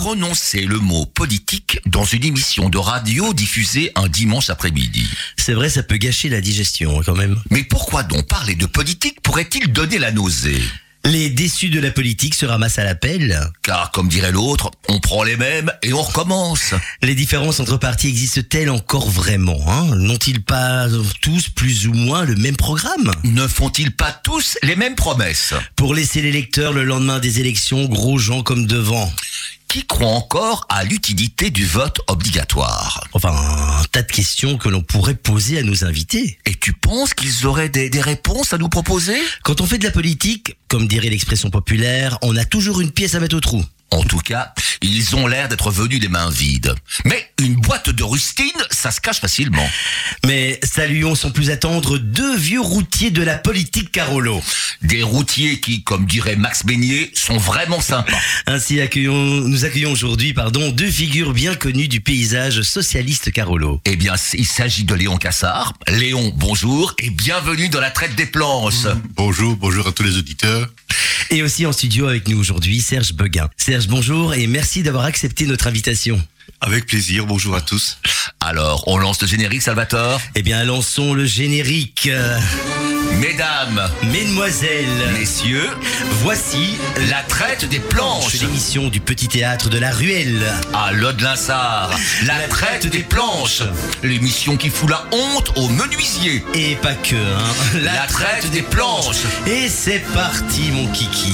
prononcer le mot politique dans une émission de radio diffusée un dimanche après-midi. C'est vrai, ça peut gâcher la digestion quand même. Mais pourquoi donc parler de politique pourrait-il donner la nausée? Les déçus de la politique se ramassent à l'appel. Car, comme dirait l'autre, on prend les mêmes et on recommence. Les différences entre partis existent-elles encore vraiment hein? N'ont-ils pas tous plus ou moins le même programme? Ne font-ils pas tous les mêmes promesses? Pour laisser l'électeur le lendemain des élections, gros gens comme devant. Qui croit encore à l'utilité du vote obligatoire Enfin, un tas de questions que l'on pourrait poser à nos invités. Et tu penses qu'ils auraient des, des réponses à nous proposer? Quand on fait de la politique, comme dirait l'expression populaire, on a toujours une pièce à mettre au trou. En tout cas, ils ont l'air d'être venus les mains vides. Mais une boîte de rustine, ça se cache facilement. Mais saluons sans plus attendre deux vieux routiers de la politique Carolo. Des routiers qui, comme dirait Max Beignet, sont vraiment sympas. Ainsi accueillons, nous accueillons aujourd'hui, pardon, deux figures bien connues du paysage socialiste Carolo. Eh bien, il s'agit de Léon Cassard. Léon, bonjour et bienvenue dans la traite des planches. Bonjour, bonjour à tous les auditeurs. Et aussi en studio avec nous aujourd'hui, Serge Beguin. Serge, bonjour et merci d'avoir accepté notre invitation. Avec plaisir, bonjour à tous. Alors, on lance le générique, Salvatore Eh bien, lançons le générique. Mesdames, Mesdemoiselles, messieurs, voici la traite des planches. l'émission du petit théâtre de la Ruelle. À Lode-Linsard, la traite des planches. L'émission qui fout la honte aux menuisiers. Et pas que, hein. La traite des planches. Et c'est parti, mon kiki.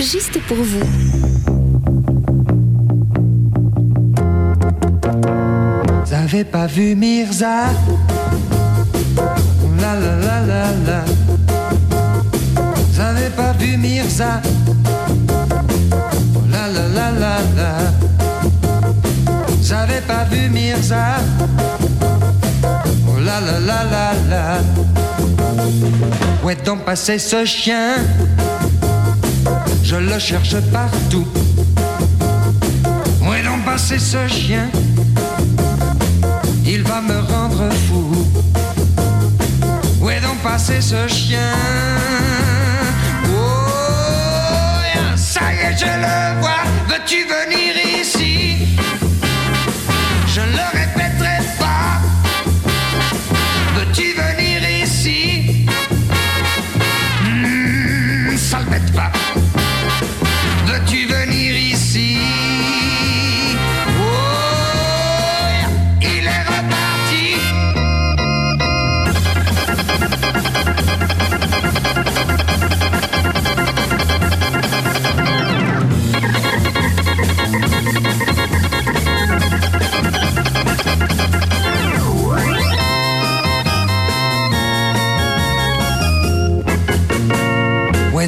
Juste pour vous. Avez pas vu Mirza. La la la la la. Pas vu Mirza. La la la la la. Avez pas vu Mirza. Oh la la la la la Où est donc passé ce chien. Je le cherche partout. Où est donc passé ce chien. Il va me rendre fou. Où est donc passé ce chien. Oh, ça y est, je le vois. Veux-tu venir ici?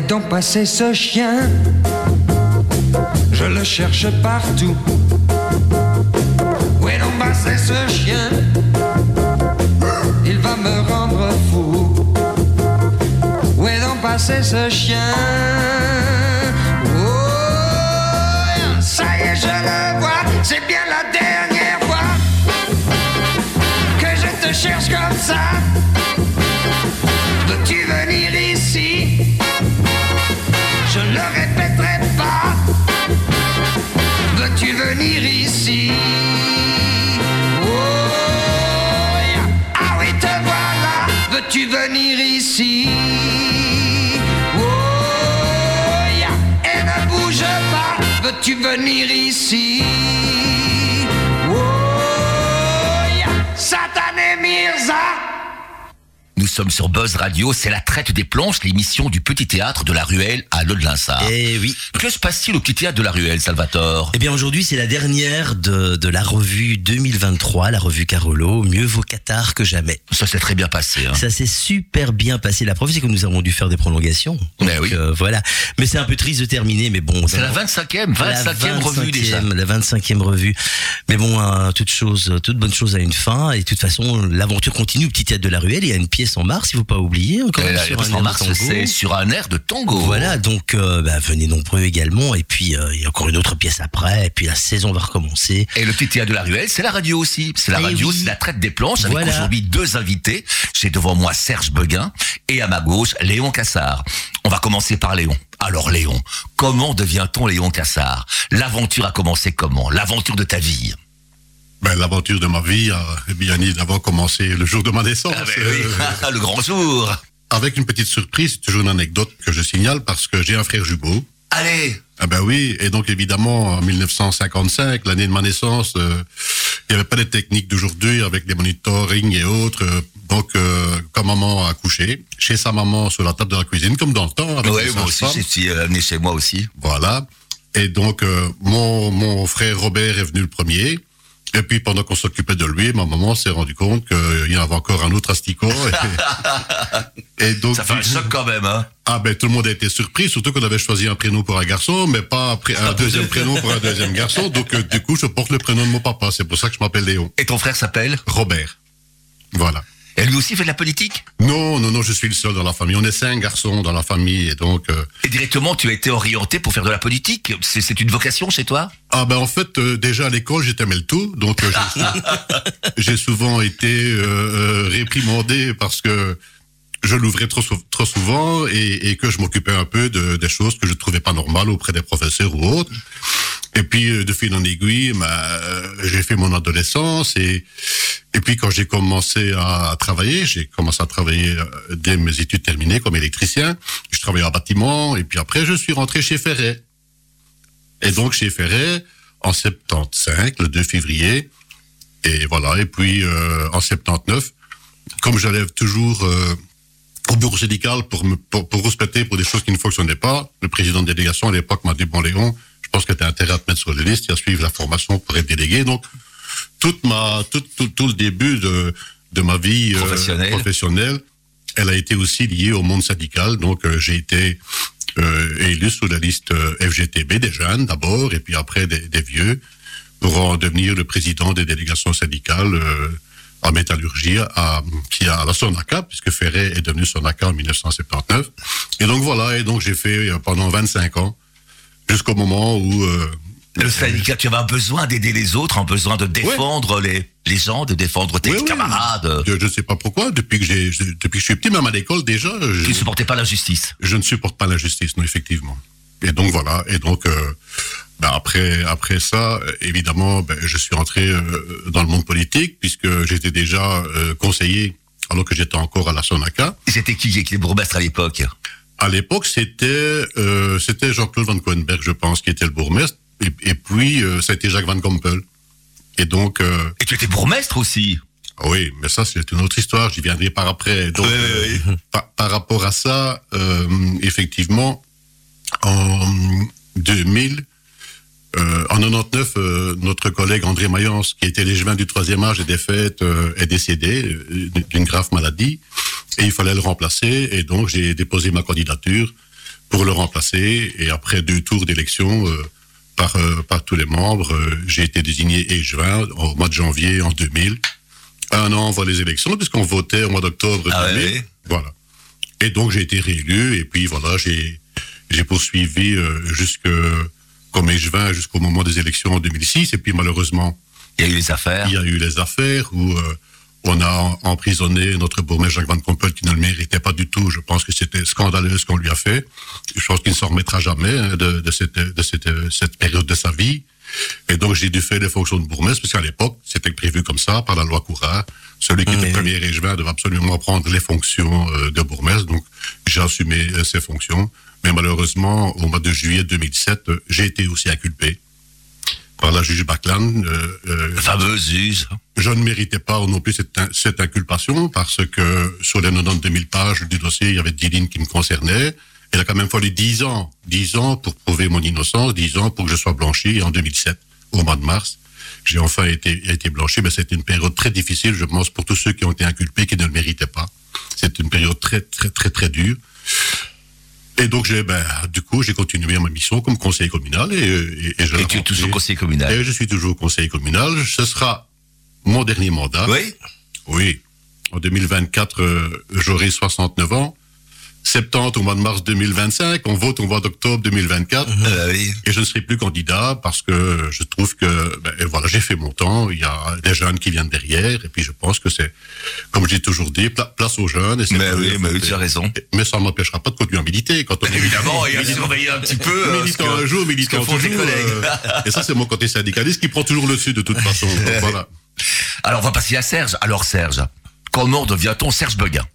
Donc passé ce chien Je le cherche partout. Où est donc passé ce chien? Il va me rendre fou. Où est donc passé ce chien? Oh, ça y est, je le vois. C'est bien venir ici Oh. Ah oui, te voilà. Veux-tu venir ici? Oh. Et ne bouge pas. Veux-tu venir ici? Sommes sur Buzz Radio, c'est la traite des planches, l'émission du petit théâtre de la Ruelle à Lode-Linsard. Eh oui. Que se passe-t-il au petit théâtre de la Ruelle, Salvatore? Eh bien aujourd'hui c'est la dernière de, de la revue 2023, la revue Carolo, mieux vaut Qatar que jamais. Ça s'est très bien passé. Hein. Ça s'est super bien passé. La preuve c'est que nous avons dû faire des prolongations. Mais Donc, oui. euh, voilà. Mais c'est un peu triste de terminer, mais bon. C'est la dans- 25e, 25e la revue déjà. 25e, La 25e revue. Mais bon, euh, toute chose, toute bonne chose a une fin. Et de toute façon, l'aventure continue au petit théâtre de la Ruelle. Il y a une pièce place en mars, il faut pas oublier. Encore Et même sur un air en de mars, c'est sur un air de tango. Voilà, donc euh, bah, venez nombreux également. Et puis euh, il y a encore une autre pièce après. Et puis la saison va recommencer. Et le petit théâtre de la ruelle, c'est la radio aussi. C'est la Eh radio, oui. c'est la traite des planches avec aujourd'hui deux invités. J'ai devant moi Serge Beguin et à ma gauche Léon Cassard. On va commencer par Léon. Alors Léon, comment devient-on Léon Cassard? L'aventure a commencé comment? L'aventure de ta vie? Ben, L'aventure de ma vie a bien évidemment commencé le jour de ma naissance. Ah ben oui, Euh, le grand jour. avec une petite surprise, c'est toujours une anecdote que je signale parce que j'ai un frère jumeau. Allez, Ah ben oui, et donc évidemment en 1955, l'année de ma naissance, euh, il n'y avait pas les techniques d'aujourd'hui avec les monitoring et autres. euh, donc euh, quand maman a accouché, chez sa maman sur la table de la cuisine, comme dans le temps. Les moi aussi, sages-femmes. je suis euh, amené chez moi aussi. Voilà. Et donc, euh, mon, mon frère Robert est venu le premier. Et puis, pendant qu'on s'occupait de lui, ma maman s'est rendu compte qu'il y en avait encore un autre asticot. Et, et donc, Ça fait un choc quand même, hein ah ben, tout le monde a été surpris, surtout qu'on avait choisi un prénom pour un garçon, mais pas un deuxième prénom pour un deuxième garçon. Donc, euh, du coup, je porte le prénom de mon papa. C'est pour ça que je m'appelle Léon. Et ton frère s'appelle? Robert. Voilà. Et lui aussi fait de la politique Non, non, non, je suis le seul dans la famille. On est cinq garçons dans la famille, et donc... euh, Et directement, tu as été orienté pour faire de la politique C'est une vocation chez toi Ah ben en fait euh, déjà à l'école j'étais tout donc euh, j'ai- souvent été réprimandé parce que je l'ouvrais trop, trop souvent et, et que je m'occupais un peu de, des choses que je trouvais pas normales auprès des professeurs ou autres. Et puis euh, de fil en aiguille, bah, euh, j'ai fait mon adolescence et et puis quand j'ai commencé à, travailler, j'ai commencé à travailler euh, dès mes études terminées comme électricien. Je travaillais en bâtiment et puis après je suis rentré chez Ferret. Et donc chez Ferret, en 75, le 2 février, et voilà, et puis euh, en 79, comme j'allais toujours euh, au bureau syndical pour, me, pour, pour respecter pour des choses qui ne fonctionnaient pas, le président de délégation à l'époque m'a dit, bon Léon, pense que tu as intérêt à te mettre sur la liste et à suivre la formation pour être délégué. Donc, toute ma, tout, tout, tout le début de, de ma vie euh, Professionnelle. elle a été aussi liée au monde syndical. Donc, euh, j'ai été euh, élu sous la liste euh, FGTB des jeunes d'abord, et puis après des, des vieux, pour en devenir le président des délégations syndicales euh, en métallurgie à, qui à la Sonaca, puisque Ferret est devenu Sonaca en 1979. Et donc voilà, et donc j'ai fait pendant 25 ans, jusqu'au moment où... euh, Le syndicat, tu avais besoin d'aider les autres, un besoin de défendre les, les gens, de défendre tes camarades. Je ne sais pas pourquoi, depuis que j'ai, depuis que je suis petit, même à l'école déjà, je, Tu ne supportais pas l'injustice. je ne supporte pas l'injustice, non, effectivement. Et donc voilà, et donc euh, ben, après après ça, euh, évidemment, ben, je suis entré euh, dans le monde politique puisque j'étais déjà euh, conseiller alors que j'étais encore à la Sonaca. C'était qui qui était bourgmestre à l'époque? À l'époque, c'était euh, c'était Jean-Claude Van Coenberg, je pense, qui était le bourgmestre, et, et puis euh, ça a été Jacques Van Gompel. Et donc, euh, Et tu étais bourgmestre aussi oui, mais ça c'est une autre histoire, j'y viendrai par après. Donc, euh, par, par rapport à ça, euh, effectivement, en 2000, euh, en 99, euh, notre collègue André Mayence, qui était l'échevin du troisième âge et des fêtes, euh, est décédé euh, d'une grave maladie, et il fallait le remplacer, et donc j'ai déposé ma candidature pour le remplacer, et après deux tours d'élection euh, par, euh, par tous les membres, euh, j'ai été désigné échevin au mois de janvier en 2000 un an avant les élections, puisqu'on votait au mois d'octobre Ah 2000. ouais. Voilà. Et donc j'ai été réélu, et puis voilà, j'ai j'ai poursuivi euh, jusque comme échevin jusqu'au moment des élections en 2006, et puis malheureusement, Il y a eu les affaires. il y a eu les affaires où euh, on a emprisonné notre bourgmestre Jacques Van Pompel qui ne le méritait pas du tout. Je pense que c'était scandaleux ce qu'on lui a fait. Je pense qu'il ne s'en remettra jamais hein, de, de, cette, de cette, cette période de sa vie. Et donc j'ai dû faire les fonctions de bourgmestre, parce qu'à l'époque, c'était prévu comme ça par la loi Courard. Celui qui Oui. était premier échevin devait absolument prendre les fonctions euh, de bourgmestre. Donc j'ai assumé euh, ces fonctions. Mais malheureusement, au mois de juillet 2007, euh, j'ai été aussi inculpé par la juge Baclan. euh, euh, fameuse use. je ne méritais pas non plus cette inculpation parce que sur les 92 000 pages du dossier, il y avait 10 lignes qui me concernaient. Il a quand même fallu 10 ans, 10 ans pour prouver mon innocence, 10 ans pour que je sois blanchi. Et en 2007, au mois de mars, j'ai enfin été, été blanchi. Mais c'était une période très difficile, je pense, pour tous ceux qui ont été inculpés, qui ne le méritaient pas. C'est une période très, très, très, très dure. Et donc, j'ai, ben, du coup, j'ai continué ma mission comme conseiller communal et, et, et je Et tu es toujours conseiller communal. Et je suis toujours conseiller communal. Ce sera mon dernier mandat. Oui Oui. En 2024, euh, j'aurai 69 ans. 70 au mois de mars 2025, on vote au mois d'octobre 2024. Euh, oui. Et je ne serai plus candidat parce que je trouve que ben, voilà, j'ai fait mon temps. Il y a des jeunes qui viennent derrière. Et puis je pense que c'est, comme j'ai toujours dit, pla- place aux jeunes. Et Mais oui, mais tu as raison. Mais ça ne m'empêchera pas de continuer à militer. Quand on est Évidemment, et à surveiller un petit peu. euh, militant que- un jour, militant font toujours. euh, et ça, c'est mon côté syndicaliste qui prend toujours le dessus de toute façon. Donc, voilà. Alors, on va passer à Serge. Alors, Serge, comment devient-on Serge Beguin?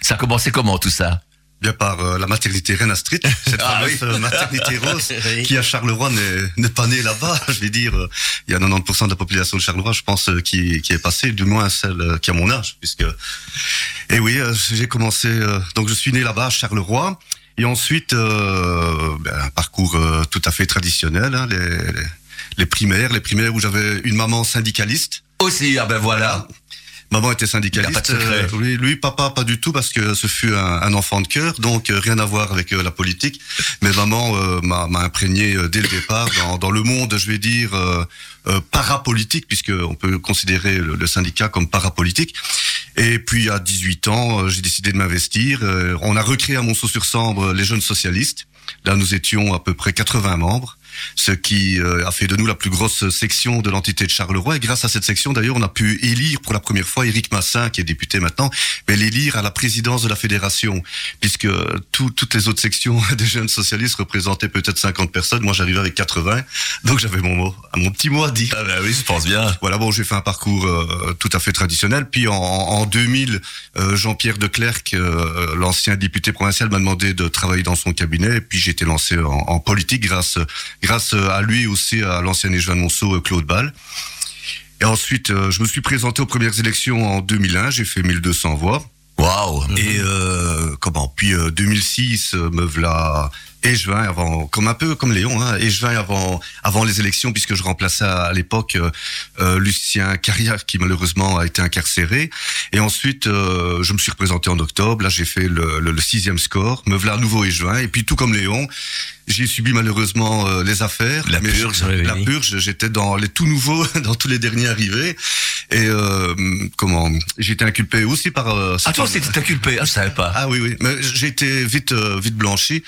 Ça a commencé comment tout ça? Bien par euh, la maternité Reine Astrid, cette Ah fameuse oui. maternité rose Oui. qui à Charleroi n'est- n'est pas née là-bas. Je vais dire, euh, il y a 90% de la population de Charleroi, je pense, euh, qui, qui est passée, du moins celle euh, qui a mon âge, puisque. Et oui, euh, j'ai commencé. euh, donc je suis né là-bas à Charleroi, et ensuite euh, ben, un parcours euh, tout à fait traditionnel, hein, les, les, les primaires, les primaires où j'avais une maman syndicaliste. Aussi, ah ben voilà. Maman était a pas de syndicaliste. secret. euh, lui, lui, papa, pas du tout, parce que ce fut un, un enfant de cœur, donc euh, rien à voir avec euh, la politique. Mais maman m'a imprégné dès le départ dans, dans le monde, je vais dire, parapolitique, puisque on peut considérer le, le syndicat comme parapolitique. Et puis à 18 ans, j'ai décidé de m'investir. On a recréé à Monceau-sur-Sambre les jeunes socialistes. Là, nous étions à peu près 80 membres ce qui euh, a fait de nous la plus grosse section de l'entité de Charleroi. Et grâce à cette section, d'ailleurs, on a pu élire pour la première fois Éric Massin, qui est député maintenant, mais l'élire à la présidence de la fédération, puisque tout- toutes les autres sections des jeunes socialistes représentaient peut-être 50 personnes. Moi, j'arrivais avec 80, donc j'avais mon mot, mon petit mot à dire. Ah ben oui, je pense bien. Voilà, bon, j'ai fait un parcours euh, tout à fait traditionnel. Puis en, en 2000, euh, Jean-Pierre de Clercq, euh, l'ancien député provincial, m'a demandé de travailler dans son cabinet. Et puis j'ai été lancé en, en politique grâce grâce à lui aussi à l'ancien échevin de Monceau, euh, Claude Ball. Et ensuite, euh, je me suis présenté aux premières élections en 2001. J'ai fait 1200 voix. Waouh. Et euh, comment? Puis euh, 2006, euh, me voilà échevin avant, comme un peu comme Léon, hein, échevin avant avant les élections, puisque je remplaçais à, à l'époque euh, euh, Lucien Carrière, qui malheureusement a été incarcéré. Et ensuite, euh, je me suis représenté en octobre. Là, j'ai fait le, le, le sixième score. Me voilà à nouveau échevin. Et puis tout comme Léon, j'ai subi malheureusement euh, les affaires. La Mais purge, je- la purge. J'étais dans les tout nouveaux, dans tous les derniers arrivés. Et euh, comment J'ai été inculpé aussi par. euh, Ah, toi, c'était inculpé. Ah, je savais pas. ah oui, oui. Mais j'ai été vite, euh, vite blanchi.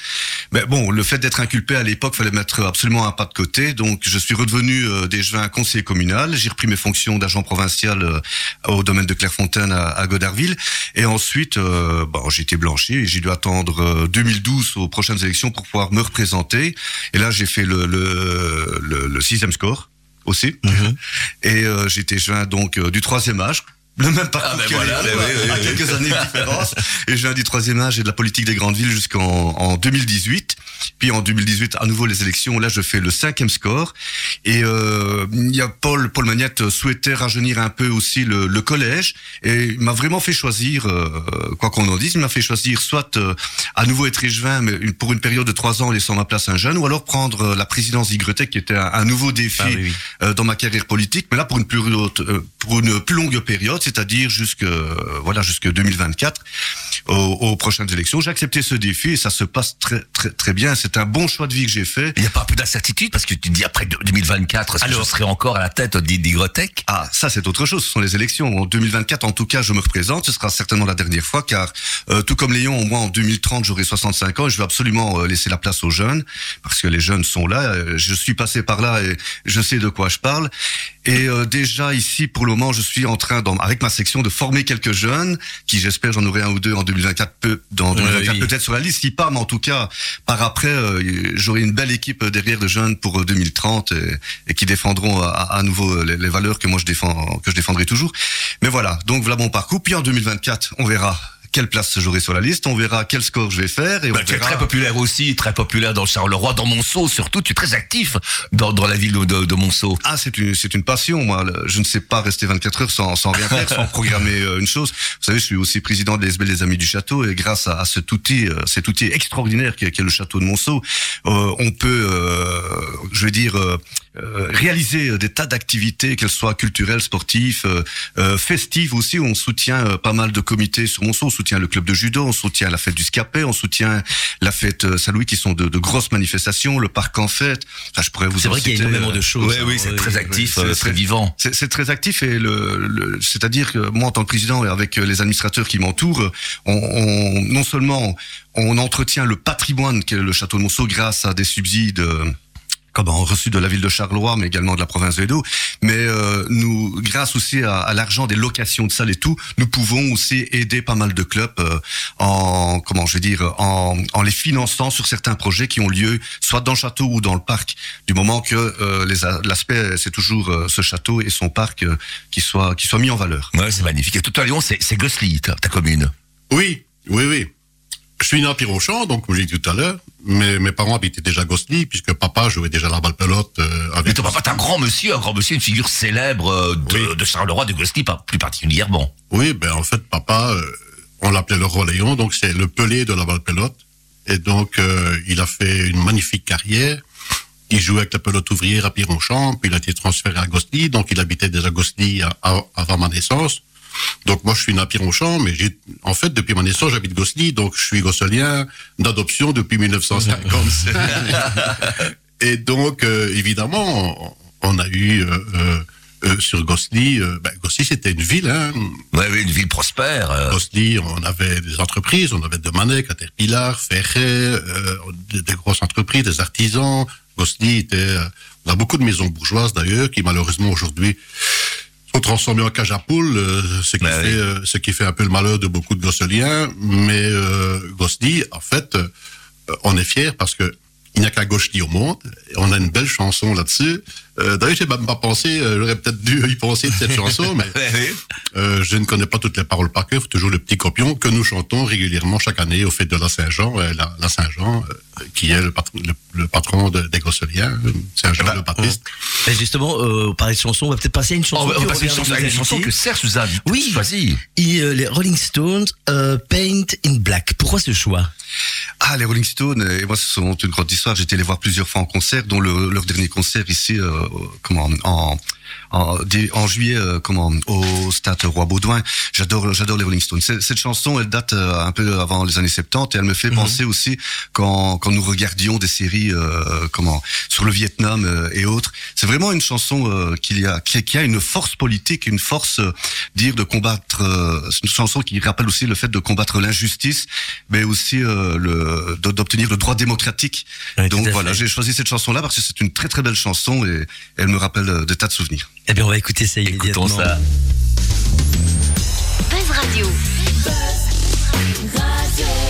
Mais bon, le fait d'être inculpé à l'époque, fallait mettre absolument un pas de côté. Donc, je suis redevenu euh, d'échevin conseiller communal. J'ai repris mes fonctions d'agent provincial euh, au domaine de Clairefontaine à, à Godarville. Et ensuite, euh, bon, j'ai été blanchi et j'ai dû attendre euh, 2012 aux prochaines élections pour pouvoir me représenter. Et là, j'ai fait le, le, le, le sixième score aussi. Mhm. Et euh, j'étais joint donc euh, du troisième âge. Le même parcours Ah, ben que voilà, ben oui, oui, à oui. quelques années de différence. Et je viens du troisième âge et de la politique des grandes villes jusqu'en en 2018. Puis en 2018, à nouveau les élections. Là, je fais le cinquième score. Et euh, il y a Paul, Paul Magnette souhaitait rajeunir un peu aussi le, le collège. Et il m'a vraiment fait choisir, euh, quoi qu'on en dise, il m'a fait choisir soit euh, à nouveau être échevin, mais une- pour une période de trois ans laissant ma place à un jeune, ou alors prendre euh, la présidence d'Ygretec, qui était un, un nouveau défi Ah euh, dans ma carrière politique, mais là pour une plus haute, euh, pour une plus longue période, c'est-à-dire jusque euh, voilà jusque 2024 aux, aux prochaines élections. J'ai accepté ce défi et ça se passe très très très bien. C'est un bon choix de vie que j'ai fait. Il n'y a pas un peu d'incertitude parce que tu dis après 2024, est-ce que je serai encore à la tête d'Igrotech Ah, ça c'est autre chose. Ce sont les élections. En 2024, en tout cas, je me représente. Ce sera certainement la dernière fois, car euh, tout comme Léon, moi en 2030, j'aurai 65 ans et je vais absolument euh, laisser la place aux jeunes, parce que les jeunes sont là. Euh, Je suis passé par là et je sais de quoi je parle. Et euh, déjà ici, pour le moment, je suis en train, dans, avec ma section, de former quelques jeunes, qui j'espère j'en aurai un ou deux en 2024, peu, dans 2024 oui. peut-être sur la liste, si pas, mais en tout cas, par après, euh, j'aurai une belle équipe derrière de jeunes pour euh, 2030 et, et qui défendront à, à nouveau euh, les, les valeurs que moi je défends, que je défendrai toujours. Mais voilà, donc voilà mon parcours. Puis en 2024, on verra quelle place j'aurai sur la liste, on verra quel score je vais faire et Bah, on tu es très populaire aussi, très populaire dans Charleroi, dans Monceau surtout. Tu es très actif dans, dans la ville de, de Monceau. Ah, c'est une, c'est une passion, moi. Je ne sais pas rester 24 heures sans, sans rien faire, sans programmer euh, une chose. Vous savez, je suis aussi président de l'SB Les Amis du Château et grâce à, à cet outil, euh, cet outil extraordinaire qui est, qui est le Château de Monceau, euh, on peut, euh, je veux dire, euh, réaliser des tas d'activités, qu'elles soient culturelles, sportives, euh, euh, festives aussi. On soutient euh, pas mal de comités sur Monceau. On soutient le club de judo, on soutient la fête du Scapé, on soutient la fête euh, Saint-Louis, qui sont de, de grosses manifestations. Le parc en fête. Enfin, je pourrais vous C'est vrai qu'il y a énormément euh, de choses. Ouais, hein, oui, c'est très actif, euh, c'est- très vivant. C'est c'est très actif et le, le- c'est-à-dire que moi en tant que président et avec euh, les administrateurs qui m'entourent, on, on- non seulement on entretient le patrimoine qu'est le château de Monceau grâce à des subsides. Comment reçus de la ville de Charleroi, mais également de la province de Edo. Mais euh, nous, grâce aussi à, à l'argent des locations de salles et tout, nous pouvons aussi aider pas mal de clubs euh, en comment je vais dire en, en les finançant sur certains projets qui ont lieu soit dans le château ou dans le parc. Du moment que euh, l'aspect c'est toujours euh, ce château et son parc euh, qui soit qui soit mis en valeur. Ouais, c'est magnifique. Et tout à Lyon, c'est c'est Gossely, ta, ta commune. Oui, oui, oui. Je suis né à Pironchamp, donc comme j'ai dit tout à l'heure, mais mes parents habitaient déjà Gosny, puisque papa jouait déjà la balle pelote euh, Mais ton papa, t'es un grand monsieur, un grand monsieur, une figure célèbre euh, de, Oui. de Charleroi, de pas- plus particulièrement. Oui, ben en fait, papa, euh, on l'appelait le roi Léon, donc c'est le pelé de la balle pelote. Et donc, euh, il a fait une magnifique carrière. Il jouait avec la pelote ouvrière à Pironchamp, puis il a été transféré à Gosny, donc il habitait déjà Gosny à- à- avant ma naissance. Donc moi, je suis né à Pironchamp, mais j'ai, en fait, depuis ma naissance, j'habite Gosny, donc je suis gosselien d'adoption depuis 1950. Et donc, euh, évidemment, on on a eu euh, euh, euh, sur Gosny, euh, ben, Gosny c'était une ville, hein, oui, une ville prospère. Gosny, on avait des entreprises, on avait de Manet, Caterpillar, Ferret, euh, des, des grosses entreprises, des artisans. Gosny était, euh, on a beaucoup de maisons bourgeoises d'ailleurs, qui malheureusement aujourd'hui sont transformées en cage à poules, euh, ce qui fait, oui. euh, ce qui fait un peu le malheur de beaucoup de gosseliens. Mais euh, Gosny, en fait, euh, on est fier parce que il n'y a qu'un Gosny au monde. On a une belle chanson là-dessus. Euh, D'ailleurs, j'ai même pas pensé, euh, j'aurais peut-être dû y penser de cette chanson, mais euh, je ne connais pas toutes les paroles par cœur, toujours le petit copion que nous chantons régulièrement chaque année au fête de la Saint-Jean, euh, la, la Saint-Jean, euh, qui est le, patron- le, le patron de- des Gosseliens, Saint-Jean Bah, le Baptiste. Et justement, euh, on parlait de chansons, on va peut-être passer à une chanson. On va, on qui va passer une chanson, une que Serge nous a Oui. choisie. Et, euh, les Rolling Stones, euh, Paint in Black. Pourquoi ce choix? Ah, les Rolling Stones, et moi, ce sont une grande histoire. J'ai été les voir plusieurs fois en concert, dont le- leur dernier concert ici, euh, comment, en, en, en juillet, euh, comment, au Stade Roi Baudouin. J'adore, j'adore les Rolling Stones. Cette chanson, elle date euh, un peu avant les années 70 et elle me fait penser aussi quand, quand nous regardions des séries, euh, comment, sur le Vietnam euh, et autres. C'est vraiment une chanson euh, qu'il y a, qui, a une force politique, une force, dire de combattre. euh, c'est une chanson qui rappelle aussi le fait de combattre l'injustice, mais aussi euh, le d'obtenir le droit démocratique. Donc voilà, j'ai choisi cette chanson-là parce que c'est une très très belle chanson et elle me rappelle des tas de souvenirs. Eh bien, on va écouter ça Écoutons immédiatement. ça. Buzz Radio. I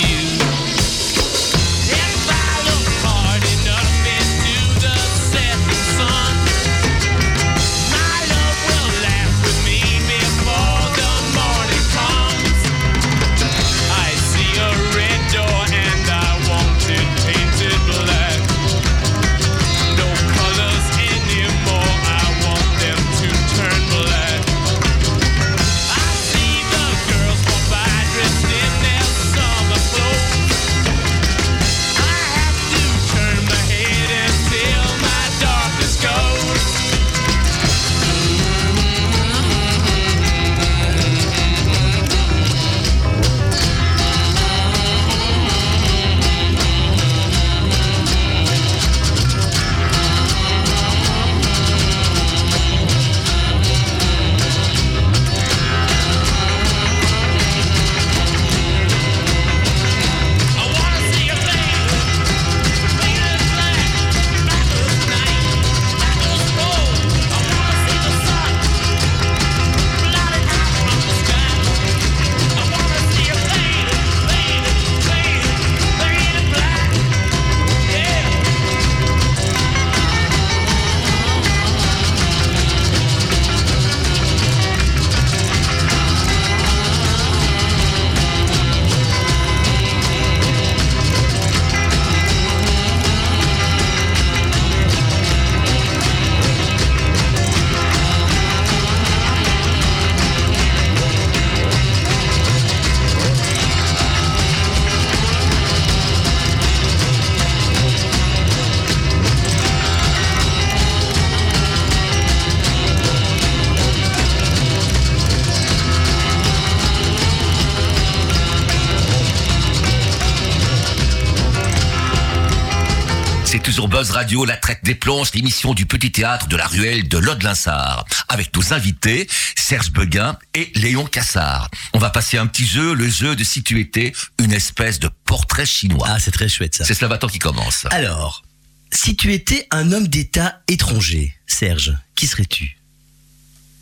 Toujours Buzz Radio, la traite des planches, l'émission du petit théâtre de la ruelle de Lode-Linsard. Avec nos invités, Serge Beguin et Léon Cassard. On va passer un petit jeu, le jeu de si tu étais une espèce de portrait chinois. Ah, c'est très chouette ça. C'est Slavaton qui commence. Alors, si tu étais un homme d'État étranger, Serge, qui serais-tu?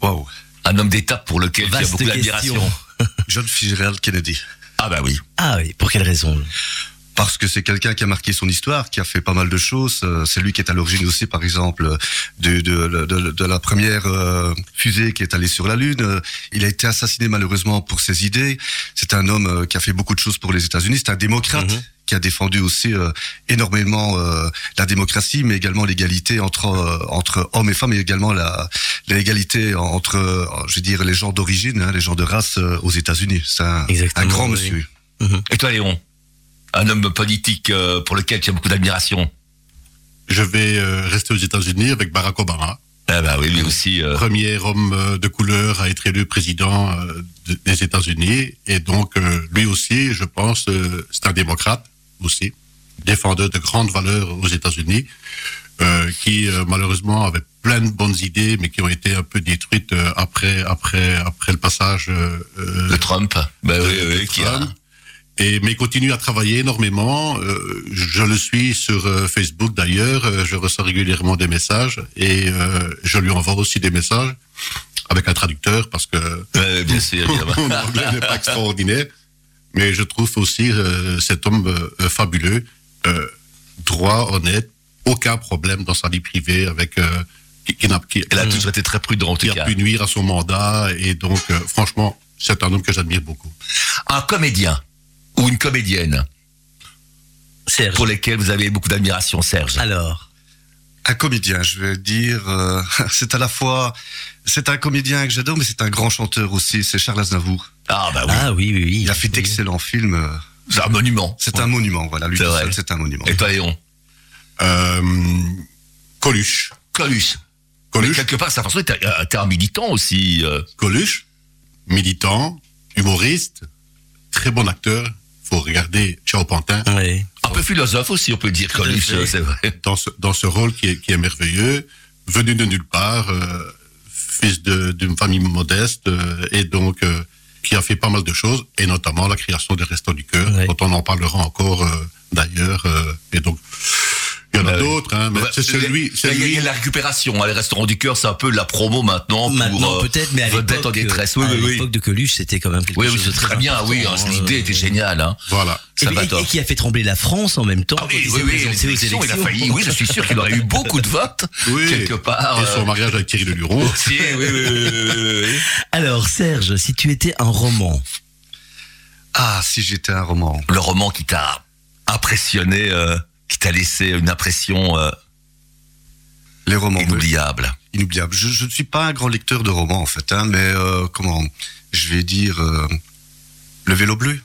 Waouh. Un homme d'État pour lequel tu as Vaste beaucoup d'admiration. John Fitzgerald Kennedy. Ah bah oui. Ah oui, pour quelle raison? Parce que c'est quelqu'un qui a marqué son histoire, qui a fait pas mal de choses. Euh, C'est lui qui est à l'origine aussi, par exemple, de, de, de, de la première euh, fusée qui est allée sur la Lune. Euh, Il a été assassiné malheureusement pour ses idées. C'est un homme qui a fait beaucoup de choses pour les États-Unis. C'est un démocrate. Mhm. qui a défendu aussi euh, énormément euh, la démocratie, mais également l'égalité entre euh, entre hommes et femmes, et également la l'égalité entre, je veux dire, les gens d'origine, hein, les gens de race euh, aux États-Unis. C'est un, un grand oui. monsieur. Et toi Léon? Un homme politique euh, pour lequel tu as beaucoup d'admiration. Je vais euh, rester aux États-Unis avec Barack Obama, Ah bah oui, lui aussi. euh, premier homme euh, de couleur à être élu président de- des États-Unis. Et donc, lui aussi, je pense, c'est un démocrate aussi, défendeur de grandes valeurs aux États-Unis, euh, qui malheureusement avait plein de bonnes idées, mais qui ont été un peu détruites après après après le passage euh, de Trump. Bah de- oui, de oui, qui a... Et, mais il continue à travailler énormément. Euh, je le suis sur euh, Facebook d'ailleurs. Euh, je reçois régulièrement des messages et je lui envoie aussi des messages avec un traducteur parce que Ouais, bien sûr, évidemment. mon anglais n'est pas extraordinaire. Mais je trouve aussi cet homme fabuleux, droit, honnête, aucun problème dans sa vie privée avec qui, qui n'a qui, Elle a toujours été très prudent en tout qui a pu nuire à son mandat et donc euh, franchement c'est un homme que j'admire beaucoup. Un comédien ou une comédienne Serge. pour lesquels vous avez beaucoup d'admiration, Serge. Alors, Un comédien, je vais dire, euh, c'est à la fois, c'est un comédien que j'adore, mais c'est un grand chanteur aussi. C'est Charles Aznavour. Ah bah oui, ah oui, oui, oui. Il a fait Oui. d'excellents films. euh, c'est un monument. C'est un monument, voilà. Lui C'est tout vrai. seul, c'est un monument. Et toi Léon Euh, Coluche. Coluche. Mais Coluche, quelque part, ça façon, t'es un- t'es un militant aussi. euh. Coluche, militant, humoriste, très bon acteur. Faut regarder Ciao Pantin. Un peu philosophe aussi, on peut dire, Coluche, c'est vrai. dans ce, dans ce rôle qui est, qui est merveilleux, venu de nulle part, euh, fils d'une famille modeste euh, et donc euh, qui a fait pas mal de choses et notamment la création des Restos du Cœur, dont on en parlera encore euh, d'ailleurs. euh, et donc il y en a Bah d'autres, hein, mais Ouais, c'est celui, il y a- il y y la récupération. hein, les restaurants du cœur, c'est un peu la promo maintenant, Maintenant pour euh, peut-être, mais à l'époque, en détresse. Oui, à oui, oui. l'époque de Coluche, c'était quand même quelque Oui, oui, chose de c'est très bien. Oui, hein, l'idée euh, était géniale. Hein. Voilà. Et, et- et qui a fait trembler la France en même temps. Ah oui, oui, oui, les élections, il a failli. Oui, je suis sûr qu'il aurait eu beaucoup de votes Oui. quelque part. Et son euh, mariage avec Thierry Leluron. aussi, oui, oui, oui, oui, oui, oui. Alors Serge, si tu étais un roman, Ah, si j'étais un roman. Le roman qui t'a impressionné, euh, qui t'a laissé une impression euh, Les romans. inoubliable. Inoubliable. Je, je ne suis pas un grand lecteur de romans, en fait, hein, mais euh, comment Je vais dire euh, Le vélo bleu.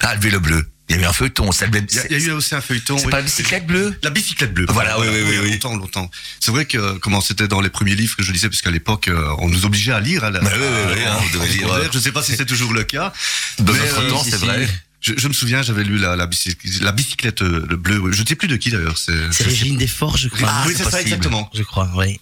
Ah, le vélo bleu. Il y a eu un feuilleton. Il y a, il y a eu aussi un feuilleton. c'est oui. pas la bicyclette bleue? La bicyclette bleue. Voilà, oui, oui, oui, oui. Longtemps, longtemps. C'est vrai que comment c'était dans les premiers livres que je lisais, parce qu'à l'époque, on nous obligeait à lire. À la, Bah oui, oui, oui, hein, devez en lire, Je ne sais pas si c'est toujours le cas. Dans Mais, notre temps, c'est vrai. Je, je me souviens, j'avais lu la, la, bicyclette, la bicyclette euh, le bleu. oui. Je ne sais plus de qui d'ailleurs. C'est Régine Desforts, je crois. Ah, oui, c'est ça exactement. Je crois, oui.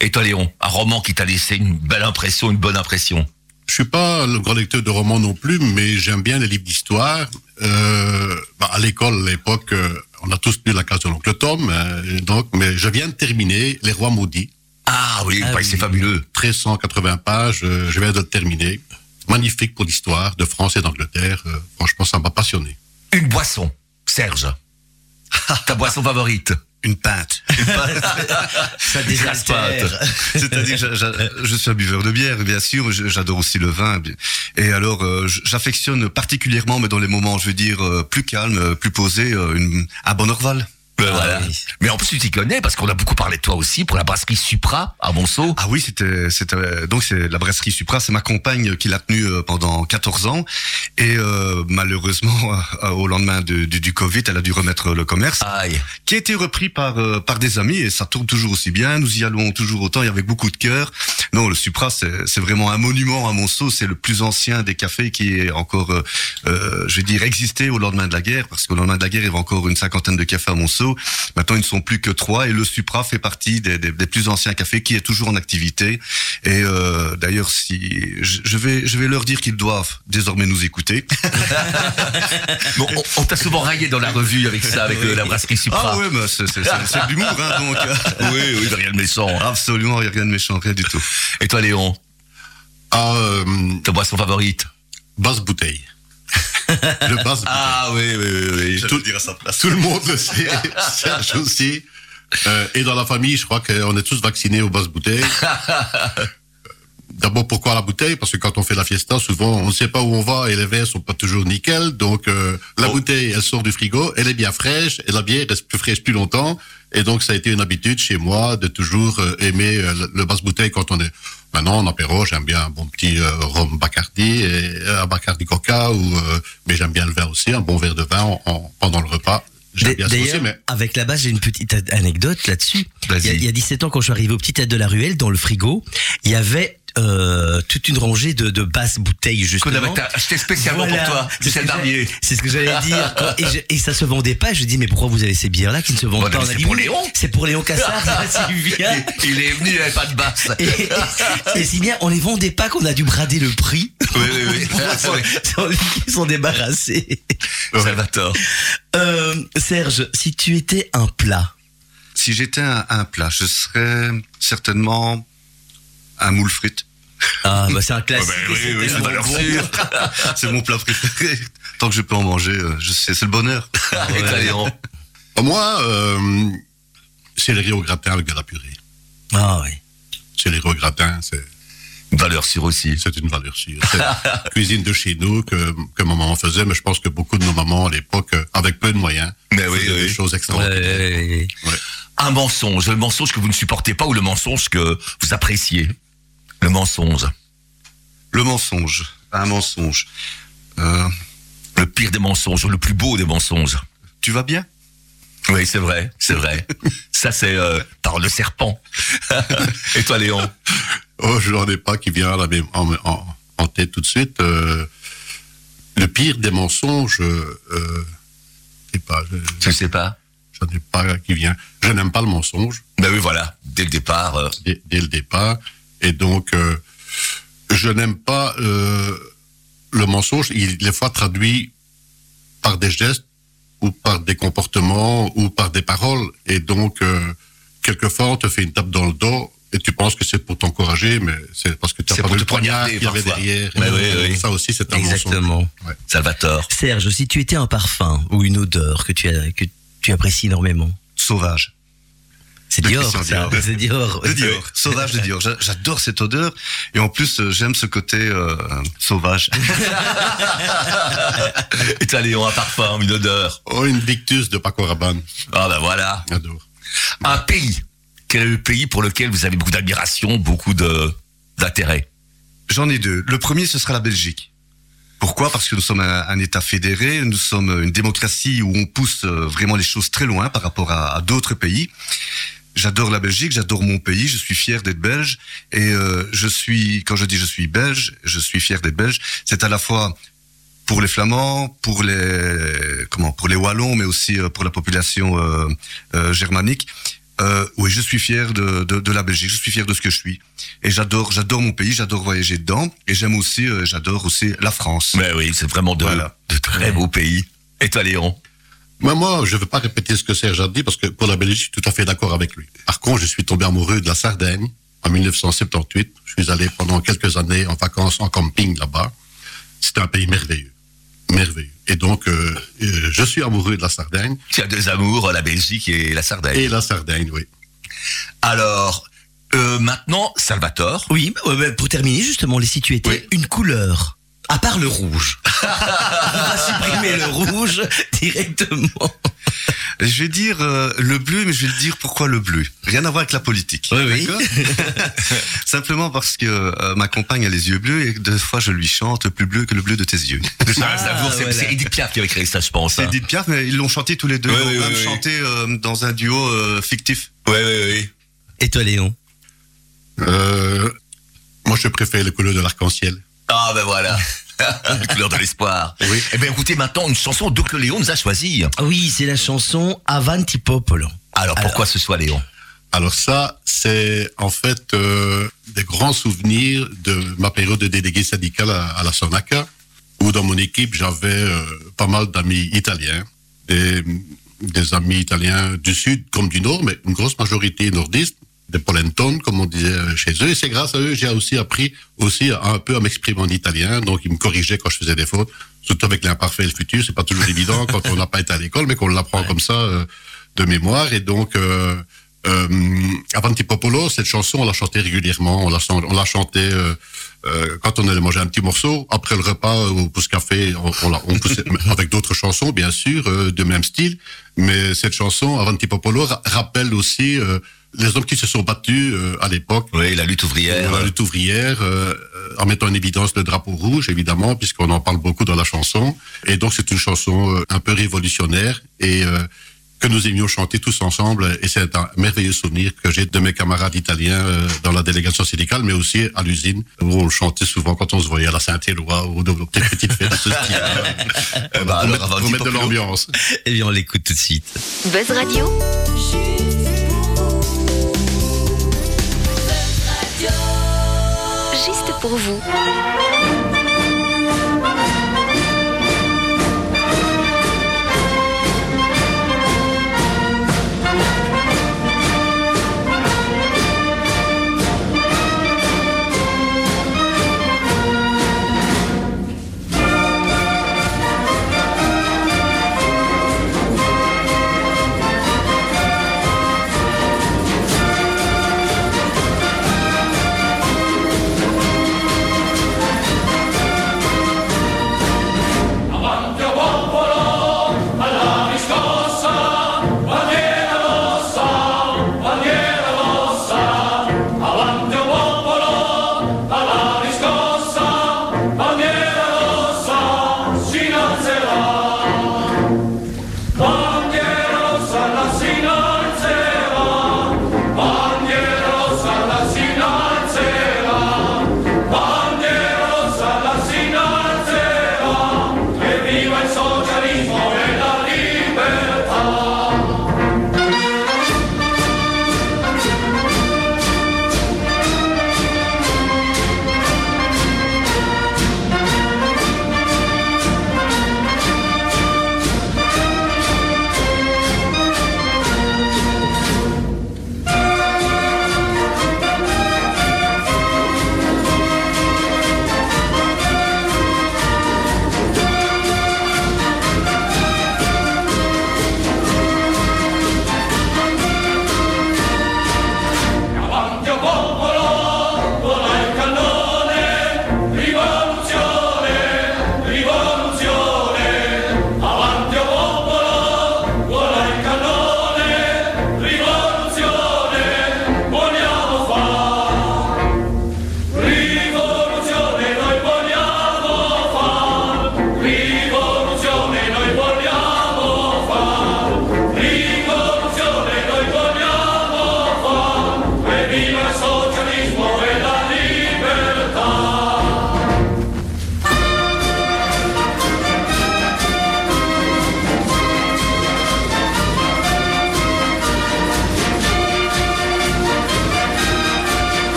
Et toi, Léon, un roman qui t'a laissé une belle impression, une bonne impression? Je suis pas le grand lecteur de romans non plus, mais j'aime bien les livres d'histoire. Euh, bah, à l'école, à l'époque, euh, on a tous lu la case de l'oncle Tom, euh, donc, mais je viens de terminer Les Rois maudits, Ah oui, Ah bah, oui. c'est fabuleux. 1380 pages, je viens de le terminer. Magnifique pour l'histoire de France et d'Angleterre. euh, franchement, ça m'a passionné. Une boisson, Serge. Ta boisson favorite Une pinte. Ça désaltère. C'est-à-dire, j'a- j'a- je suis un buveur de bière, bien sûr. J'adore aussi le vin. Et alors, euh, j'affectionne particulièrement, mais dans les moments, je veux dire, euh, plus calmes, euh, plus posés, une, un bon Orval. Ben voilà. oui. Mais en plus, tu t'y connais parce qu'on a beaucoup parlé de toi aussi pour la brasserie Supra à Monceau. Ah oui, c'était, c'était donc c'est la brasserie Supra, c'est ma compagne qui l'a tenue euh, pendant 14 ans et euh, malheureusement euh, au lendemain de- du, du Covid, elle a dû remettre le commerce, Aïe. qui a été repris par euh, par des amis et ça tourne toujours aussi bien. Nous y allons toujours autant et avec beaucoup de cœur. Non, le Supra, c'est c'est vraiment un monument à Monceau. C'est le plus ancien des cafés qui est encore, euh, euh, je vais dire, existé au lendemain de la guerre, parce qu'au lendemain de la guerre, il y avait encore une cinquantaine de cafés à Monceau. Maintenant, ils ne sont plus que trois et le Supra fait partie des, des- des plus anciens cafés qui est toujours en activité. Et euh, d'ailleurs, si je vais, je vais leur dire qu'ils doivent désormais nous écouter. Bon, on on t'a souvent raillé dans la revue avec ça, avec euh, la brasserie Supra. Ah ouais, mais c'est c'est- c'est- c'est de l'humour, hein, donc. oui, oui, rien de méchant. hein. Absolument, il n'y a rien de méchant, rien du tout. Et toi, Léon, Ah, euh, ta boisson favorite? basse bouteille. Le basse bouteille. Ah oui, oui, oui, oui. Tout- dire à sa place. Tout le monde le sait, Serge aussi. Euh, et dans la famille, je crois qu'on est tous vaccinés aux basses bouteilles. D'abord, pourquoi la bouteille? Parce que quand on fait la fiesta, souvent, on ne sait pas où on va et les verres sont pas toujours nickel. Donc, euh, la Oh. bouteille, elle sort du frigo, elle est bien fraîche et la bière reste plus fraîche plus longtemps. Et donc, ça a été une habitude chez moi de toujours euh, aimer euh, le, le basse bouteille quand on est. Maintenant, en apéro, j'aime bien un bon petit euh, rhum Bacardi, et, un Bacardi Coca, ou, mais j'aime bien le vin aussi, un bon verre de vin en- en- pendant le repas. D'ailleurs, mais avec la base, j'ai une petite anecdote là-dessus. Il y, a, il y a 17 ans, quand je suis arrivé au petit tête de la ruelle, dans le frigo, il y avait euh, toute une rangée de, de basses bouteilles, Qu'on justement. avait acheté spécialement Voilà. pour toi, C'est ce Michel que j'allais- Barbier. C'est ce que j'allais dire. Et, je- et ça se vendait pas. Je dis mais pourquoi vous avez ces bières là qui ne se vendent Bon, pas c'est pour Léon. C'est pour Léon Cassard. Il est venu, il avait pas de basse. Et, et si bien on les vendait pas qu'on a dû brader le prix. Oui, oui, oui. Ah. Ils sont débarrassés. Salvatore. Euh, Serge, si tu étais un plat, Si j'étais un, un plat, je serais certainement un moule frite. ah bah c'est un classique. Ouais, bah oui, c'est tellement valeur bon. sûre. C'est mon plat préféré. Tant que je peux en manger, euh, je sais, c'est le bonheur. Et toi, Léon moi, euh, c'est les riz au gratin avec de la purée. Ah oui. C'est les riz au gratin, c'est Valeur sûre aussi. c'est une valeur sûre. C'est la cuisine de chez nous que, que ma maman faisait, mais je pense que beaucoup de nos mamans à l'époque, euh, avec peu de moyens, Mais oui, faisaient oui. des choses extraordinaires. Ouais, Un mensonge, le mensonge que vous ne supportez pas ou le mensonge que vous appréciez Le mensonge. Le mensonge. Un mensonge. Euh, Le pire des mensonges, le plus beau des mensonges. tu vas bien? Oui, c'est vrai, c'est vrai. Ça, c'est euh, par le serpent. Et toi, Léon? Oh, je n'en ai pas qui vient à la mém- en, en- en tête tout de suite. Euh, le pire des mensonges, euh, sais pas, je- Tu sais pas? j'en ai pas qui vient. Je n'aime pas le mensonge Ben oui, voilà. Dès le départ, euh, dès, dès le départ, et donc euh, je n'aime pas euh, le mensonge. Il est fois traduit par des gestes ou par des comportements ou par des paroles, et donc euh, quelquefois on te fait une tape dans le dos. Et tu penses que c'est pour t'encourager, mais c'est parce que tu as pas le poignard poignarder, qu'il y avait derrière. Mais oui, oui. Ça aussi, c'est un mensonge. Exactement. Salvatore. Serge, si tu étais un parfum ou une odeur que tu as que tu apprécies énormément, Sauvage. C'est Dior. C'est Dior. De Dior. Sauvage de Dior. J'a- J'adore cette odeur. Et en plus, euh, j'aime ce côté euh, sauvage. Et toi, Léon, un parfum, une odeur. Oh, une Victus de Paco Rabanne. Ah ben voilà. J'adore. Un pays. Quel est le pays pour lequel vous avez beaucoup d'admiration, beaucoup de d'intérêt? J'en ai deux. Le premier, ce sera la Belgique. Pourquoi? Parce que nous sommes un, un État fédéré, nous sommes une démocratie où on pousse euh, vraiment les choses très loin par rapport à, à d'autres pays. J'adore la Belgique, j'adore mon pays, je suis fier d'être belge et euh, je suis, quand je dis je suis belge, je suis fier d'être belge. C'est à la fois pour les Flamands, pour les comment, pour les Wallons, mais aussi euh, pour la population euh, euh, germanique. Euh, oui, je suis fier de, de, de la Belgique, je suis fier de ce que je suis. Et j'adore, j'adore mon pays, j'adore voyager dedans. Et j'aime aussi, euh, j'adore aussi la France. Mais oui, c'est vraiment de, Voilà. de très beaux pays. Et toi, Léon? Moi, je ne veux pas répéter ce que Serge a dit parce que pour la Belgique, je suis tout à fait d'accord avec lui. Par contre, je suis tombé amoureux de la Sardaigne en 1978. Je suis allé pendant quelques années en vacances en camping là-bas. C'était un pays merveilleux. Merveilleux. Et donc, euh, euh, je suis amoureux de la Sardaigne. Tu as deux amours, la Belgique et la Sardaigne. Et la Sardaigne, oui. Alors, euh, maintenant, Salvatore. Oui, bah, bah, pour terminer justement, les si tu étais Oui. une couleur, à part le rouge. On va supprimer le rouge directement. Je vais dire euh, le bleu, mais je vais le dire pourquoi le bleu. Rien à voir avec la politique. Oui, oui. Simplement parce que euh, ma compagne a les yeux bleus et deux fois je lui chante plus bleu que le bleu de tes yeux. Ah, c'est voilà. Edith Piaf qui avait créé ça, je pense. C'est hein. Edith Piaf, mais ils l'ont chanté tous les deux. Oui, ils oui, même oui. chanté euh, dans un duo euh, fictif. Oui, oui, oui. Et toi, Léon? Euh, moi, je préfère les couleurs de l'arc-en-ciel. Ah ben voilà. Les couleurs de l'espoir. Oui. Eh bien, écoutez maintenant une chanson que Léon nous a choisie. Oui, c'est la chanson Avanti Popolo. Alors, pourquoi ce soit Léon? Alors ça, c'est en fait euh, des grands souvenirs de ma période de délégué syndical à, à la Sonaca, où dans mon équipe, j'avais euh, pas mal d'amis italiens, des, des amis italiens du sud comme du nord, mais une grosse majorité nordiste, des polentones, comme on disait euh, chez eux. Et c'est grâce à eux j'ai aussi appris aussi un peu à m'exprimer en italien. Donc ils me corrigeaient quand je faisais des fautes, surtout avec l'imparfait et le futur. C'est pas toujours évident quand on n'a pas été à l'école, mais qu'on l'apprend comme ça euh, de mémoire. Et donc euh, euh, Avanti Popolo, cette chanson, on la chantait régulièrement. On la, on la chantait euh, euh, quand on allait manger un petit morceau. Après le repas euh, au pouce café, on, on, la- on poussait- avec d'autres chansons, bien sûr, euh, de même style. Mais cette chanson, Avanti Popolo, ra- rappelle aussi euh, les hommes qui se sont battus euh, à l'époque Oui, la lutte ouvrière. la lutte ouvrière, euh, euh, en mettant en évidence le drapeau rouge, évidemment, puisqu'on en parle beaucoup dans la chanson. Et donc, c'est une chanson euh, un peu révolutionnaire et euh, que nous aimions chanter tous ensemble. Et c'est un merveilleux souvenir que j'ai de mes camarades italiens euh, dans la délégation syndicale, mais aussi à l'usine, où on le chantait souvent quand on se voyait à la Saint-Éloi ou de nos petites fêtes de ce style. Pour alors, mettre, de l'ambiance. Eh bien, on l'écoute tout de suite. Buzz Radio. Juste pour vous.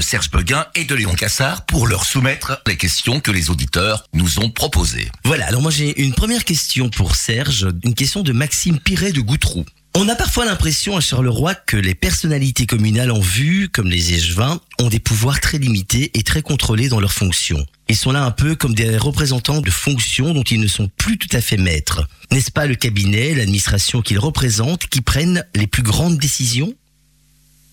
Serge Beguin et de Léon Cassard pour leur soumettre les questions que les auditeurs nous ont proposées. Voilà, alors moi j'ai une première question pour Serge, une question de Maxime Piret de Goutroux. On a parfois l'impression à Charleroi que les personnalités communales en vue, comme les échevins, ont des pouvoirs très limités et très contrôlés dans leurs fonctions. Ils sont là un peu comme des représentants de fonctions dont ils ne sont plus tout à fait maîtres. N'est-ce pas le cabinet, l'administration qu'ils représentent qui prennent les plus grandes décisions?